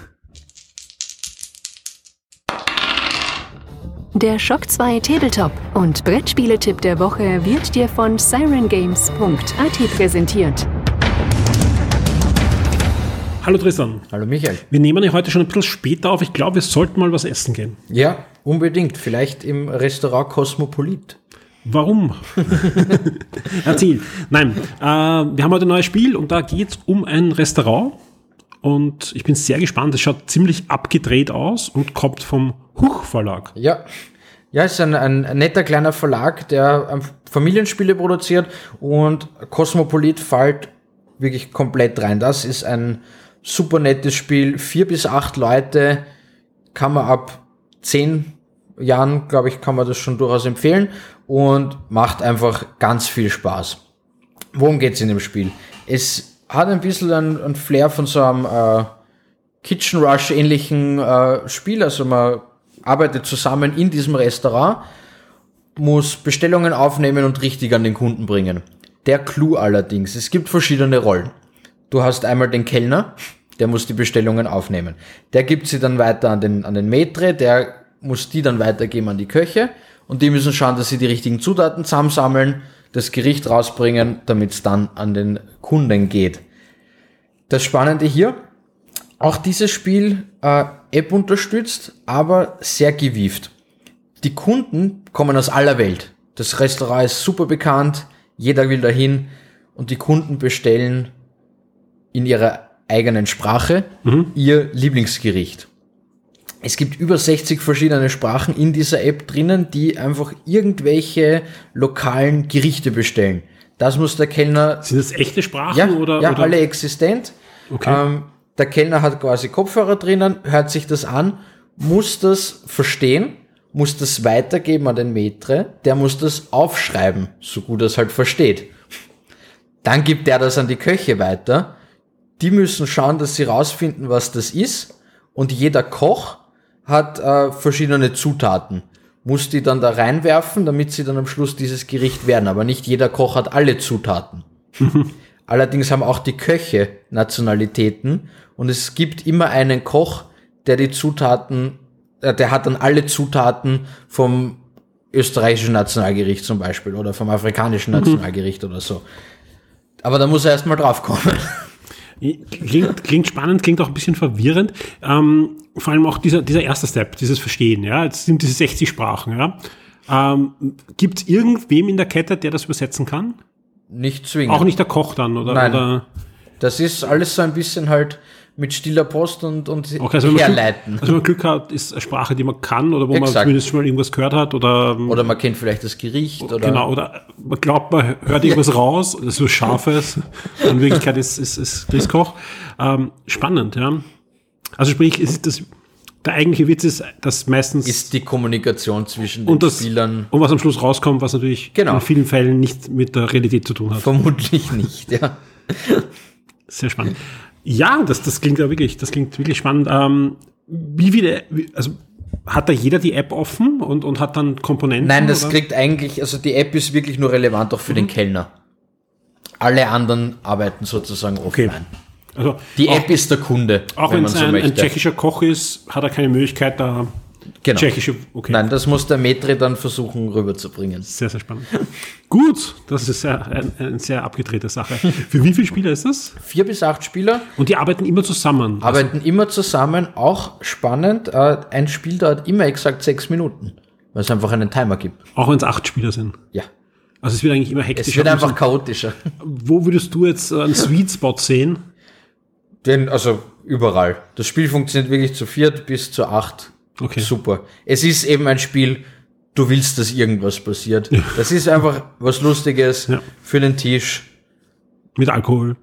Der Shock 2 Tabletop und Brettspieletipp der Woche wird dir von sirengames.at präsentiert. Hallo Tristan. Hallo Michael. Wir nehmen ja heute schon ein bisschen später auf. Ich glaube, wir sollten mal was essen gehen. Ja, unbedingt. Vielleicht im Restaurant Cosmopolit. Warum? Erzähl. Nein, äh, wir haben heute ein neues Spiel und da geht es um ein Restaurant. Und ich bin sehr gespannt. Es schaut ziemlich abgedreht aus und kommt vom Huch Verlag. Ja. Ja, es ist ein, ein netter kleiner Verlag, der ähm, Familienspiele produziert und Cosmopolit fällt wirklich komplett rein. Das ist ein super nettes Spiel. Vier bis acht Leute kann man ab zehn Jahren, glaube ich, kann man das schon durchaus empfehlen und macht einfach ganz viel Spaß. Worum geht's in dem Spiel? Es hat ein bisschen ein, ein Flair von so einem äh, Kitchen Rush ähnlichen äh, Spiel. Also man arbeitet zusammen in diesem Restaurant, muss Bestellungen aufnehmen und richtig an den Kunden bringen. Der Clou allerdings, es gibt verschiedene Rollen. Du hast einmal den Kellner, der muss die Bestellungen aufnehmen. Der gibt sie dann weiter an den, an den Maitre, der muss die dann weitergeben an die Köche und die müssen schauen, dass sie die richtigen Zutaten zusammensammeln, das Gericht rausbringen, damit es dann an den Kunden geht. Das Spannende hier, auch dieses Spiel äh, App unterstützt, aber sehr gewieft. Die Kunden kommen aus aller Welt. Das Restaurant ist super bekannt, jeder will dahin und die Kunden bestellen in ihrer eigenen Sprache mhm. ihr Lieblingsgericht. Es gibt über 60 verschiedene Sprachen in dieser App drinnen, die einfach irgendwelche lokalen Gerichte bestellen. Das muss der Kellner. Sind das echte Sprachen ja, oder? Ja, oder? alle existent. Okay. Ähm, der Kellner hat quasi Kopfhörer drinnen, hört sich das an, muss das verstehen, muss das weitergeben an den Metre, der muss das aufschreiben, so gut er es halt versteht. Dann gibt er das an die Köche weiter. Die müssen schauen, dass sie rausfinden, was das ist. Und jeder Koch hat äh, verschiedene Zutaten. Muss die dann da reinwerfen, damit sie dann am Schluss dieses Gericht werden. Aber nicht jeder Koch hat alle Zutaten. Allerdings haben auch die Köche Nationalitäten und es gibt immer einen Koch, der die Zutaten, äh, der hat dann alle Zutaten vom österreichischen Nationalgericht zum Beispiel oder vom afrikanischen. Nationalgericht mhm. oder so. Aber da muss er erstmal drauf kommen. Klingt, klingt spannend, klingt auch ein bisschen verwirrend. Ähm, vor allem auch dieser, dieser erste Step, dieses Verstehen, ja. Jetzt sind diese 60 Sprachen, ja. Ähm, Gibt es irgendwem in der Kette, der das übersetzen kann? Nicht zwingend. Auch nicht der Koch dann, oder? Nein. Oder? Das ist alles so ein bisschen halt mit stiller Post und, und okay, also herleiten. Glück, also wenn man Glück hat, ist eine Sprache, die man kann oder wo Exakt. man zumindest schon mal irgendwas gehört hat. Oder, oder man kennt vielleicht das Gericht. Oder genau, oder man glaubt, man hört irgendwas ja. raus, das ist was Scharfes. In Wirklichkeit ist es ist, ist Koch. Ähm, spannend, ja. Also sprich, ist das der eigentliche Witz ist, dass meistens ist die Kommunikation zwischen den und das, Spielern und was am Schluss rauskommt, was natürlich genau. in vielen Fällen nicht mit der Realität zu tun hat. Vermutlich nicht, ja. Sehr spannend. Ja, das, das klingt ja wirklich, das klingt wirklich spannend. Ähm, wie viele, also hat da jeder die App offen und, und hat dann Komponenten? Nein, das oder? kriegt eigentlich, also die App ist wirklich nur relevant auch für mhm. den Kellner. Alle anderen arbeiten sozusagen offline. Okay. Also die App ist der Kunde. Auch wenn es so ein, ein, tschechischer Koch ist, hat er keine Möglichkeit, da Genau. Tschechische, okay. Nein, das muss der Metri dann versuchen rüberzubringen. Sehr, sehr spannend. Gut, das ist ja eine, eine sehr abgedrehte Sache. Für wie viele Spieler ist das? Vier bis acht Spieler. Und die arbeiten immer zusammen? Arbeiten also. immer zusammen, auch spannend. Äh, ein Spiel dauert immer exakt sechs Minuten, weil es einfach einen Timer gibt. Auch wenn es acht Spieler sind? Ja. Also es wird eigentlich immer hektischer. Es wird einfach chaotischer. Wo würdest du jetzt einen Sweet Spot sehen? Den, also überall. Das Spiel funktioniert wirklich zu viert bis zu acht Okay. Super. Es ist eben ein Spiel, du willst, dass irgendwas passiert. Ja. Das ist einfach was Lustiges ja. für den Tisch. Mit Alkohol.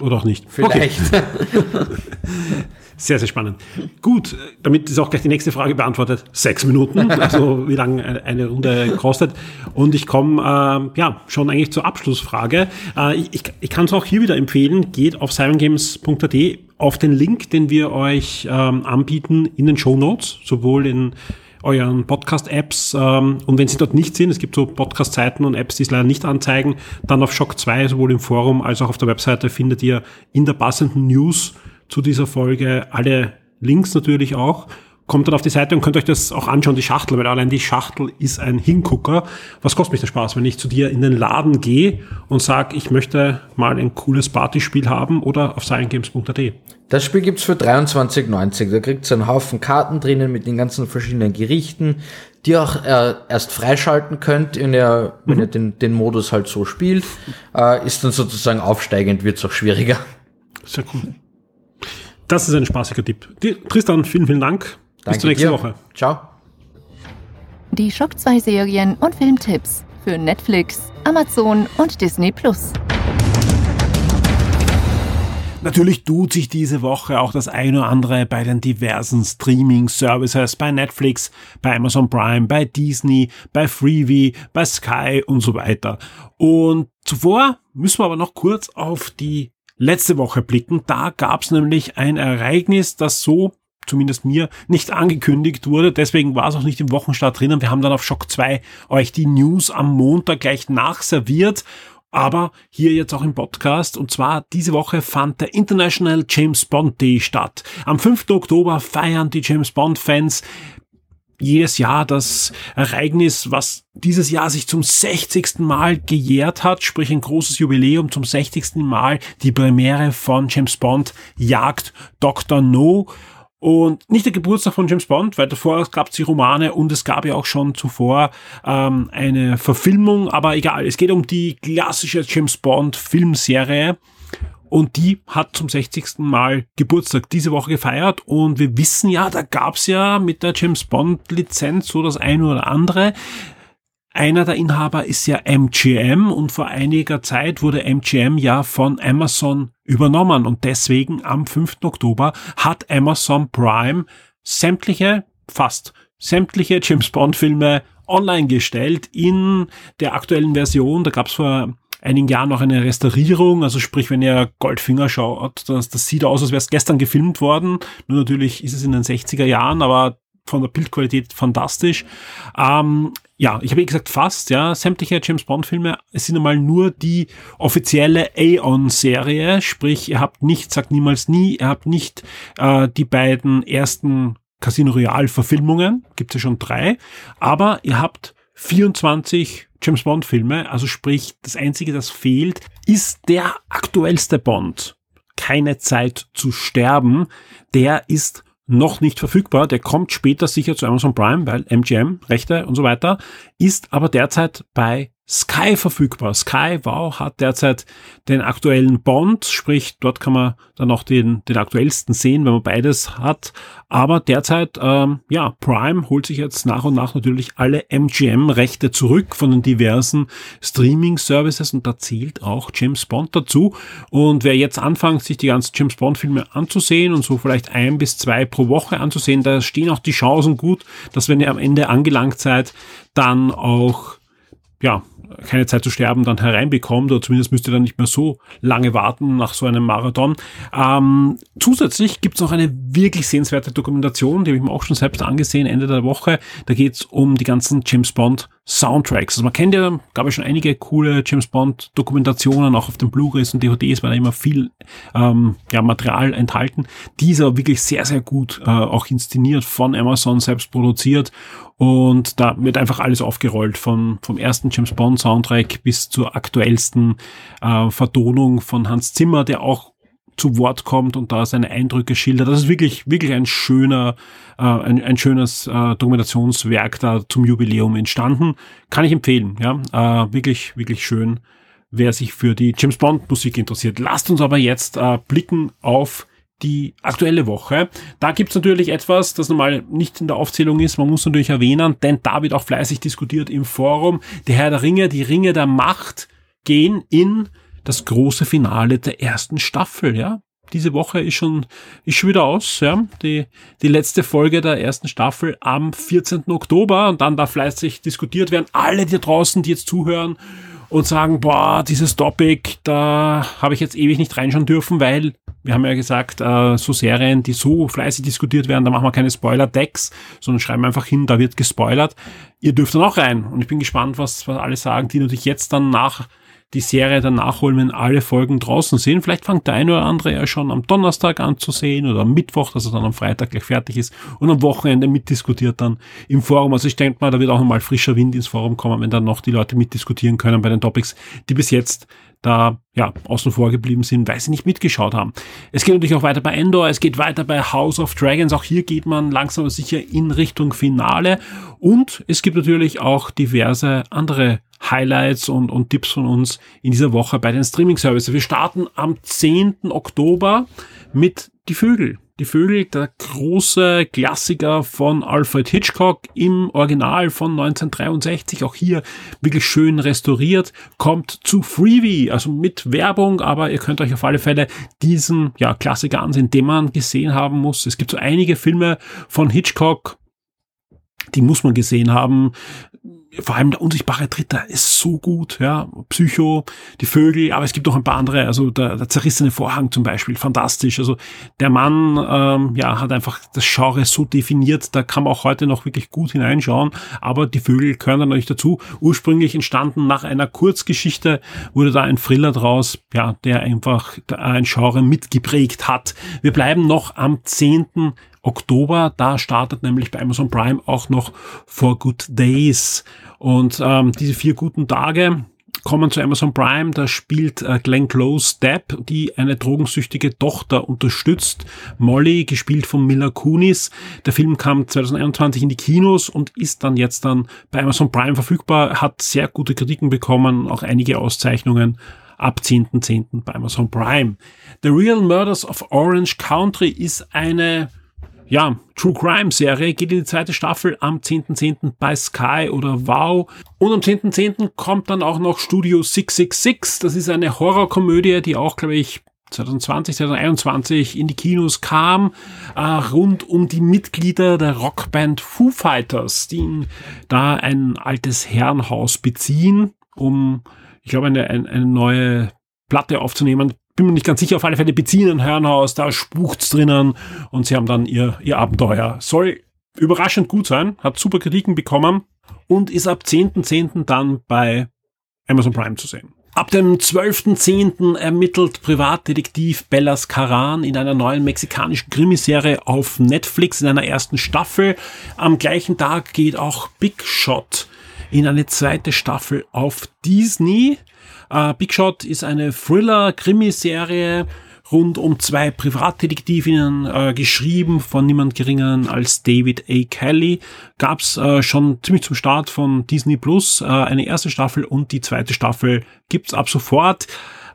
Oder auch nicht. Vielleicht. Okay. Sehr, sehr spannend. Gut, damit ist auch gleich die nächste Frage beantwortet. Sechs Minuten, also wie lange eine Runde kostet. Und ich komme äh, ja schon eigentlich zur Abschlussfrage. Äh, ich ich kann es auch hier wieder empfehlen. Geht auf sirengames.at auf den Link, den wir euch ähm, anbieten in den Show Notes, sowohl in euren Podcast-Apps ähm, und wenn sie dort nicht sind, es gibt so Podcast-Seiten und Apps, die es leider nicht anzeigen, dann auf Shock 2, sowohl im Forum als auch auf der Webseite findet ihr in der passenden News zu dieser Folge alle Links natürlich auch. Kommt dann auf die Seite und könnt euch das auch anschauen, die Schachtel, weil allein die Schachtel ist ein Hingucker. Was kostet mich der Spaß, wenn ich zu dir in den Laden gehe und sage, ich möchte mal ein cooles Partyspiel haben oder auf sciengames.at? Das Spiel gibt's für 23,90. Da kriegt ihr einen Haufen Karten drinnen mit den ganzen verschiedenen Gerichten, die ihr auch äh, erst freischalten könnt, wenn ihr, mhm. wenn ihr den, den Modus halt so spielt. Äh, ist dann sozusagen aufsteigend, wird's auch schwieriger. Sehr cool. Das ist ein spaßiger Tipp. Tristan, vielen, vielen Dank. Danke Bis zur nächsten dir. Woche. Ciao. Die Schock 2 Serien und Filmtipps für Netflix, Amazon und Disney Plus. Natürlich tut sich diese Woche auch das ein oder andere bei den diversen Streaming-Services, bei Netflix, bei Amazon Prime, bei Disney, bei Freevee, bei Sky und so weiter. Und zuvor müssen wir aber noch kurz auf die letzte Woche blicken. Da gab es nämlich ein Ereignis, das so zumindest mir nicht angekündigt wurde. Deswegen war es auch nicht im Wochenstart drinnen. Wir haben dann auf Shock 2 euch die News am Montag gleich nachserviert. Aber hier jetzt auch im Podcast. Und zwar diese Woche fand der International James Bond Day statt. Am 5. Oktober feiern die James Bond Fans jedes Jahr das Ereignis, was dieses Jahr sich zum 60. Mal gejährt hat, sprich ein großes Jubiläum zum 60. Mal die Premiere von James Bond Jagd Dr. No. Und nicht der Geburtstag von James Bond, weil davor gab es die Romane und es gab ja auch schon zuvor ähm, eine Verfilmung, aber egal, es geht um die klassische James Bond Filmserie und die hat zum 60. Mal Geburtstag diese Woche gefeiert. Und wir wissen ja, da gab's ja mit der James Bond Lizenz so das eine oder andere. Einer der Inhaber ist ja MGM und vor einiger Zeit wurde MGM ja von Amazon übernommen und deswegen am 5. Oktober hat Amazon Prime sämtliche, fast sämtliche James Bond Filme online gestellt in der aktuellen Version. Da gab's vor einigen Jahren noch eine Restaurierung. Also sprich, wenn ihr Goldfinger schaut, das, das sieht aus, als wäre es gestern gefilmt worden. Nur natürlich ist es in den 60er Jahren, aber von der Bildqualität fantastisch. Ähm, ja, ich habe eh gesagt fast, ja, sämtliche James Bond Filme, sind einmal nur die offizielle Aeon-Serie, sprich, ihr habt nicht, sagt niemals nie, ihr habt nicht äh, die beiden ersten Casino Royale Verfilmungen, gibt es ja schon drei, aber ihr habt 24 James Bond Filme, also sprich, das einzige, das fehlt, ist der aktuellste Bond. Keine Zeit zu sterben. Der ist noch nicht verfügbar. Der kommt später sicher zu Amazon Prime, weil MGM, Rechte und so weiter, ist aber derzeit bei Sky verfügbar. Sky Wow hat derzeit den aktuellen Bond, sprich dort kann man dann auch den, den aktuellsten sehen, wenn man beides hat. Aber derzeit, ähm, ja, Prime holt sich jetzt nach und nach natürlich alle MGM-Rechte zurück von den diversen Streaming-Services und da zählt auch James Bond dazu. Und wer jetzt anfängt, sich die ganzen James Bond-Filme anzusehen und so vielleicht ein bis zwei pro Woche anzusehen, da stehen auch die Chancen gut, dass wenn ihr am Ende angelangt seid, dann auch ja, keine Zeit zu sterben dann hereinbekommt, oder zumindest müsst ihr dann nicht mehr so lange warten nach so einem Marathon. Ähm, zusätzlich gibt's noch eine wirklich sehenswerte Dokumentation, die habe ich mir auch schon selbst angesehen, Ende der Woche. Da geht's um die ganzen James Bond Soundtracks. Also man kennt ja, gab es schon einige coole James Bond Dokumentationen, auch auf den Blu-rays und DVDs war da immer viel ähm, ja, Material enthalten. Dieser wirklich sehr, sehr gut äh, auch inszeniert von Amazon selbst produziert und da wird einfach alles aufgerollt, von, vom ersten James Bond Soundtrack bis zur aktuellsten äh, Vertonung von Hans Zimmer, der auch zu Wort kommt und da seine Eindrücke schildert. Das ist wirklich, wirklich ein schöner, äh, ein, ein schönes äh, Dokumentationswerk da zum Jubiläum entstanden. Kann ich empfehlen, ja. Äh, wirklich, wirklich schön, wer sich für die James Bond Musik interessiert. Lasst uns aber jetzt äh, blicken auf die aktuelle Woche. Da gibt's natürlich etwas, das normal nicht in der Aufzählung ist. Man muss natürlich erwähnen, denn da wird auch fleißig diskutiert im Forum. Die Herr der Ringe, die Ringe der Macht gehen in das große Finale der ersten Staffel, ja. Diese Woche ist schon, ist schon wieder aus, ja. Die, die letzte Folge der ersten Staffel am 14. Oktober und dann da fleißig diskutiert werden. Alle die draußen, die jetzt zuhören und sagen, boah, dieses Topic, da habe ich jetzt ewig nicht reinschauen dürfen, weil wir haben ja gesagt, äh, so Serien, die so fleißig diskutiert werden, da machen wir keine Spoiler-Decks, sondern schreiben einfach hin, da wird gespoilert. Ihr dürft dann auch rein. Und ich bin gespannt, was, was alle sagen, die natürlich jetzt dann nach die Serie dann nachholen, wenn alle Folgen draußen sind. Vielleicht fängt der eine oder andere ja schon am Donnerstag an zu sehen oder am Mittwoch, dass er dann am Freitag gleich fertig ist und am Wochenende mitdiskutiert dann im Forum. Also ich denke mal, da wird auch nochmal frischer Wind ins Forum kommen, wenn dann noch die Leute mitdiskutieren können bei den Topics, die bis jetzt da ja außen vor geblieben sind, weil sie nicht mitgeschaut haben. Es geht natürlich auch weiter bei Endor, es geht weiter bei House of Dragons, auch hier geht man langsam aber sicher in Richtung Finale und es gibt natürlich auch diverse andere Highlights und, und Tipps von uns in dieser Woche bei den Streaming-Services. Wir starten am 10. Oktober mit Die Vögel. Die Vögel, der große Klassiker von Alfred Hitchcock im Original von 1963, auch hier wirklich schön restauriert, kommt zu Freebie, also mit Werbung, aber ihr könnt euch auf alle Fälle diesen ja, Klassiker ansehen, den man gesehen haben muss. Es gibt so einige Filme von Hitchcock, die muss man gesehen haben vor allem der unsichtbare Dritter ist so gut, ja, Psycho, die Vögel, aber es gibt noch ein paar andere, also der, der zerrissene Vorhang zum Beispiel, fantastisch. Also der Mann, ähm, ja, hat einfach das Genre so definiert, da kann man auch heute noch wirklich gut hineinschauen, aber die Vögel gehören dann natürlich dazu. Ursprünglich entstanden nach einer Kurzgeschichte, wurde da ein Thriller draus, ja, der einfach ein Genre mitgeprägt hat. Wir bleiben noch am 10. Oktober. Da startet nämlich bei Amazon Prime auch noch For Good Days. Und ähm, diese vier guten Tage kommen zu Amazon Prime. Da spielt äh, Glenn Close Depp, die eine drogensüchtige Tochter unterstützt. Molly, gespielt von Mila Kunis. Der Film kam 2021 in die Kinos und ist dann jetzt dann bei Amazon Prime verfügbar. Hat sehr gute Kritiken bekommen, auch einige Auszeichnungen ab 10.10. .10. bei Amazon Prime. The Real Murders of Orange Country ist eine ja, True Crime Serie geht in die zweite Staffel am 10.10. .10. bei Sky oder Wow. Und am 10.10. .10. kommt dann auch noch Studio 666. Das ist eine Horrorkomödie, die auch, glaube ich, 2020, 2021 in die Kinos kam, äh, rund um die Mitglieder der Rockband Foo Fighters, die da ein altes Herrenhaus beziehen, um, ich glaube, eine, eine, eine neue Platte aufzunehmen bin mir nicht ganz sicher, auf alle Fälle beziehen ein Herrenhaus, da spukt's drinnen und sie haben dann ihr, ihr Abenteuer. Soll überraschend gut sein, hat super Kritiken bekommen und ist ab 10.10. .10. dann bei Amazon Prime zu sehen. Ab dem 12.10. ermittelt Privatdetektiv Bellas Caran in einer neuen mexikanischen Krimiserie auf Netflix in einer ersten Staffel. Am gleichen Tag geht auch Big Shot in eine zweite Staffel auf Disney. Uh, Big Shot ist eine Thriller-Krimiserie rund um zwei Privatdetektivinnen äh, geschrieben von niemand geringeren als David A. Kelly. Gab's äh, schon ziemlich zum Start von Disney Plus äh, eine erste Staffel und die zweite Staffel gibt's ab sofort.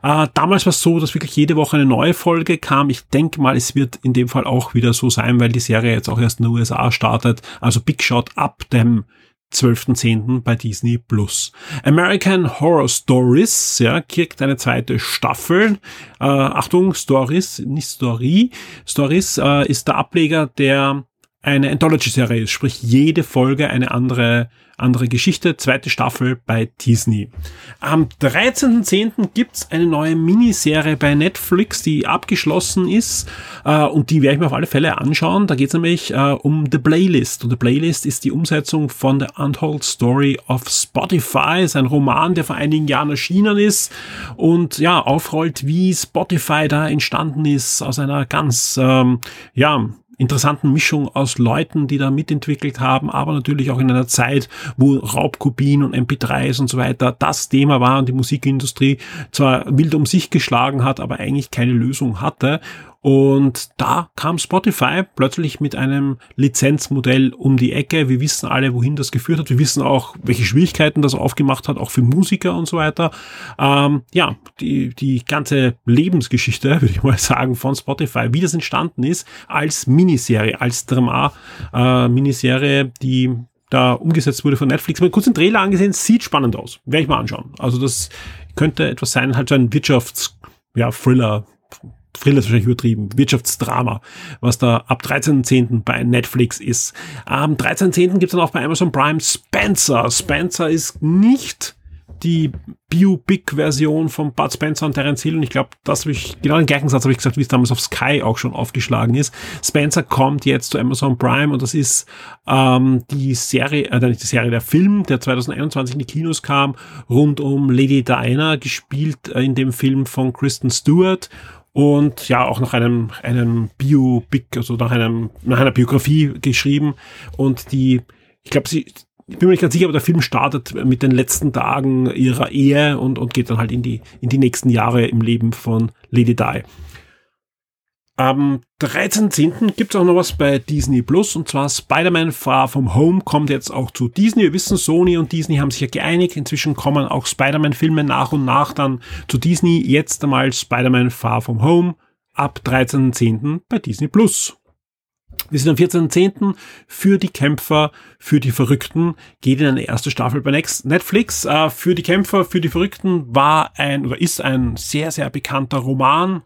Äh, damals war es so, dass wirklich jede Woche eine neue Folge kam. Ich denke mal, es wird in dem Fall auch wieder so sein, weil die Serie jetzt auch erst in den USA startet. Also Big Shot ab dem 12.10. bei Disney Plus. American Horror Stories, ja, kriegt eine zweite Staffel. Äh, Achtung, Stories, nicht Story. Stories äh, ist der Ableger der eine Anthology-Serie ist, sprich jede Folge eine andere, andere Geschichte, zweite Staffel bei Disney. Am 13.10. gibt's eine neue Miniserie bei Netflix, die abgeschlossen ist äh, und die werde ich mir auf alle Fälle anschauen. Da geht's nämlich äh, um The Playlist und The Playlist ist die Umsetzung von The Untold Story of Spotify. Ist ein Roman, der vor einigen Jahren erschienen ist und ja, aufrollt, wie Spotify da entstanden ist aus einer ganz, ähm, ja, interessanten Mischung aus Leuten, die da mitentwickelt haben, aber natürlich auch in einer Zeit, wo Raubkopien und MP3s und so weiter das Thema war und die Musikindustrie zwar wild um sich geschlagen hat, aber eigentlich keine Lösung hatte. Und da kam Spotify plötzlich mit einem Lizenzmodell um die Ecke. Wir wissen alle, wohin das geführt hat. Wir wissen auch, welche Schwierigkeiten das aufgemacht hat, auch für Musiker und so weiter. Ähm, ja, die, die ganze Lebensgeschichte, würde ich mal sagen, von Spotify, wie das entstanden ist, als Miniserie, als Drama-Miniserie, äh, die da umgesetzt wurde von Netflix. Mal kurz den Trailer angesehen, sieht spannend aus. Werde ich mal anschauen. Also das könnte etwas sein, halt so ein Wirtschafts, ja, Thriller, Thriller ist wahrscheinlich übertrieben, Wirtschaftsdrama, was da ab 13.10. bei Netflix ist. Am 13.10. gibt es dann auch bei Amazon Prime Spencer. Spencer ist nicht die Biopic-Version von Bud Spencer und Terence Hill und ich glaube, das habe ich, genau den gleichen Satz habe ich gesagt, wie es damals auf Sky auch schon aufgeschlagen ist. Spencer kommt jetzt zu Amazon Prime und das ist ähm, die Serie, äh, nicht die Serie, der Film, der 2021 in die Kinos kam, rund um Lady Diana, gespielt äh, in dem Film von Kristen Stewart und ja auch nach einem einem Biopic, also nach einem nach einer Biografie geschrieben und die ich glaube, sie ich bin mir nicht ganz sicher, aber der Film startet mit den letzten Tagen ihrer Ehe und, und geht dann halt in die, in die nächsten Jahre im Leben von Lady Di. Am 13.10. gibt es auch noch was bei Disney Plus und zwar Spider-Man Far From Home kommt jetzt auch zu Disney. Wir wissen, Sony und Disney haben sich ja geeinigt. Inzwischen kommen auch Spider-Man-Filme nach und nach dann zu Disney. Jetzt einmal Spider-Man Far From Home ab 13.10. bei Disney Plus. Wir sind am 14.10. für die Kämpfer, für die Verrückten, geht in eine erste Staffel bei Netflix. Äh, für die Kämpfer, für die Verrückten war ein oder ist ein sehr, sehr bekannter Roman.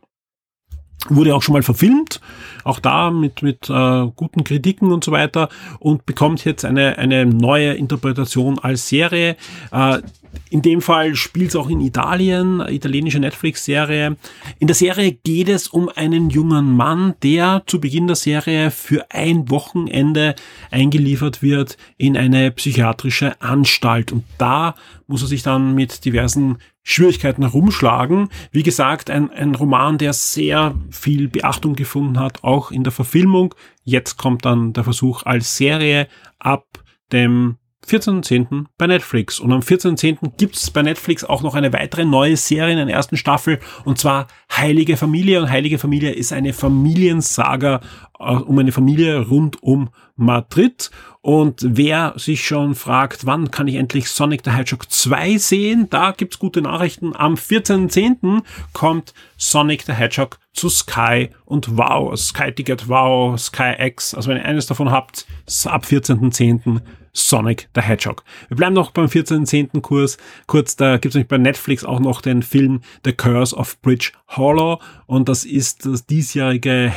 Wurde auch schon mal verfilmt, auch da mit, mit äh, guten Kritiken und so weiter und bekommt jetzt eine, eine neue Interpretation als Serie. Äh, in dem Fall spielt es auch in Italien, italienische Netflix-Serie. In der Serie geht es um einen jungen Mann, der zu Beginn der Serie für ein Wochenende eingeliefert wird in eine psychiatrische Anstalt. Und da muss er sich dann mit diversen Schwierigkeiten herumschlagen. Wie gesagt, ein, ein Roman, der sehr viel Beachtung gefunden hat, auch in der Verfilmung. Jetzt kommt dann der Versuch als Serie ab dem 14.10. bei Netflix. Und am 14.10. gibt's bei Netflix auch noch eine weitere neue Serie in der ersten Staffel, und zwar Heilige Familie. Und Heilige Familie ist eine Familiensaga um eine Familie rund um Madrid. Und wer sich schon fragt, wann kann ich endlich Sonic the Hedgehog 2 sehen, da gibt's gute Nachrichten. Am 14.10. kommt Sonic the Hedgehog zu Sky und Wow. Sky Ticket Wow, Sky X. Also wenn ihr eines davon habt, ab 14.10. Sonic the Hedgehog. Wir bleiben noch beim 14.10. Kurs. Kurz, da gibt es nämlich bei Netflix auch noch den Film The Curse of Bridge Hollow und das ist das diesjährige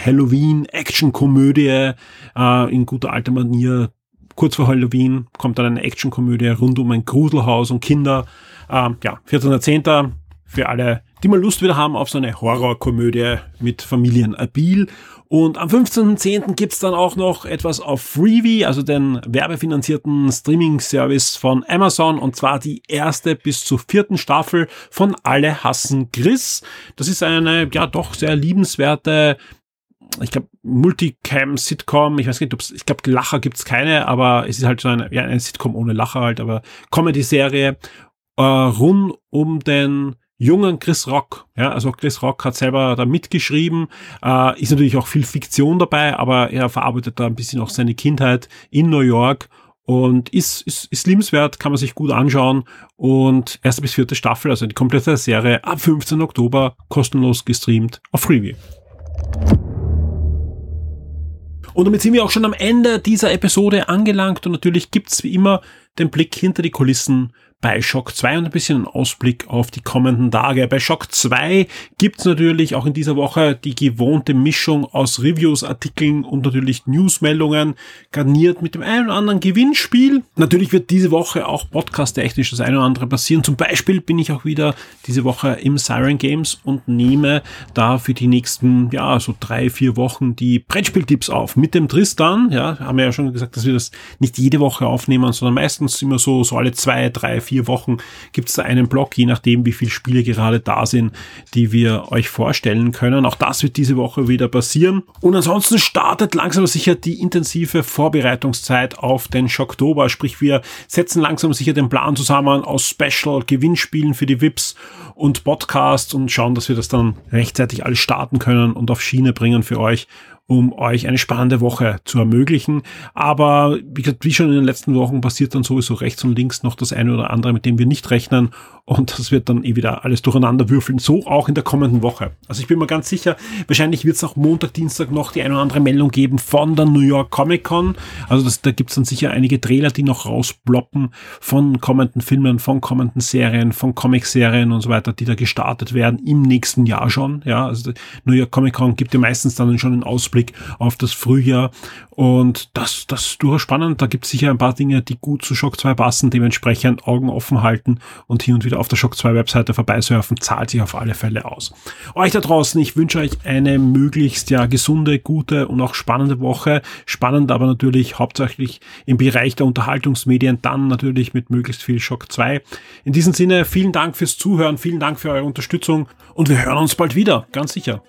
Halloween-Action-Komödie äh, in guter alter Manier. Kurz vor Halloween kommt dann eine Action-Komödie rund um ein Gruselhaus und Kinder. Äh, ja, 14.10. für alle, die mal Lust wieder haben auf so eine Horrorkomödie mit Familienabil. Und am 15.10. gibt's dann auch noch etwas auf Freebie, also den werbefinanzierten Streaming-Service von Amazon, und zwar die erste bis zur vierten Staffel von Alle hassen Chris. Das ist eine, ja, doch sehr liebenswerte ich glaube, Multicam-Sitcom, ich weiß nicht, ob's, ich glaube, Lacher gibt's keine, aber es ist halt so eine, ja, eine Sitcom ohne Lacher halt, aber Comedy-Serie äh, rund um den jungen Chris Rock. Ja, also Chris Rock hat selber da mitgeschrieben, äh, ist natürlich auch viel Fiktion dabei, aber er verarbeitet da ein bisschen auch seine Kindheit in New York und ist, ist, ist liebenswert, kann man sich gut anschauen und erste bis vierte Staffel, also die komplette Serie ab 15. Oktober kostenlos gestreamt auf Freeview. Und damit sind wir auch schon am Ende dieser Episode angelangt. Und natürlich gibt's wie immer den Blick hinter die Kulissen bei Shock 2 und ein bisschen einen Ausblick auf die kommenden Tage. Bei Shock 2 gibt's natürlich auch in dieser Woche die gewohnte Mischung aus Reviews, Artikeln und natürlich Newsmeldungen, garniert mit dem einen oder anderen Gewinnspiel. Natürlich wird diese Woche auch podcast-technisch das eine oder andere passieren. Zum Beispiel bin ich auch wieder diese Woche im Siren Games und nehme da für die nächsten, ja, so drei, vier Wochen die Brettspieltipps auf. Mit dem Tristan, ja, haben wir ja schon gesagt, dass wir das nicht jede Woche aufnehmen, sondern meistens immer so, so alle zwei, drei, vier vier Wochen gibt es da einen Blog, je nachdem, wie viele Spiele gerade da sind, die wir euch vorstellen können. Auch das wird diese Woche wieder passieren. Und ansonsten startet langsam sicher die intensive Vorbereitungszeit auf den Schocktober. Sprich, wir setzen langsam sicher den Plan zusammen aus Special, Gewinnspielen für die VIPs und Podcasts und schauen, dass wir das dann rechtzeitig alles starten können und auf Schiene bringen für euch. Um euch eine spannende Woche zu ermöglichen. Aber wie gesagt, wie schon in den letzten Wochen passiert dann sowieso rechts und links noch das eine oder andere, mit dem wir nicht rechnen. Und das wird dann eh wieder alles durcheinander würfeln. So auch in der kommenden Woche. Also ich bin mir ganz sicher, wahrscheinlich wird es auch Montag, Dienstag noch die eine oder andere Meldung geben von der New York Comic Con. Also das, da gibt es dann sicher einige Trailer, die noch rausploppen von kommenden Filmen, von kommenden Serien, von Comic-Serien und so weiter, die da gestartet werden im nächsten Jahr schon. Ja, also New York Comic Con gibt ja meistens dann schon einen Ausblick auf das Frühjahr. Und das, das ist durchaus spannend. Da gibt es sicher ein paar Dinge, die gut zu Shock 2 passen, dementsprechend Augen offen halten und hin und wieder auf der Shock 2 Webseite vorbeisurfen, zahlt sich auf alle Fälle aus. Euch da draußen, ich wünsche euch eine möglichst ja gesunde, gute und auch spannende Woche. Spannend aber natürlich hauptsächlich im Bereich der Unterhaltungsmedien, dann natürlich mit möglichst viel Shock 2. In diesem Sinne, vielen Dank fürs Zuhören, vielen Dank für eure Unterstützung und wir hören uns bald wieder, ganz sicher.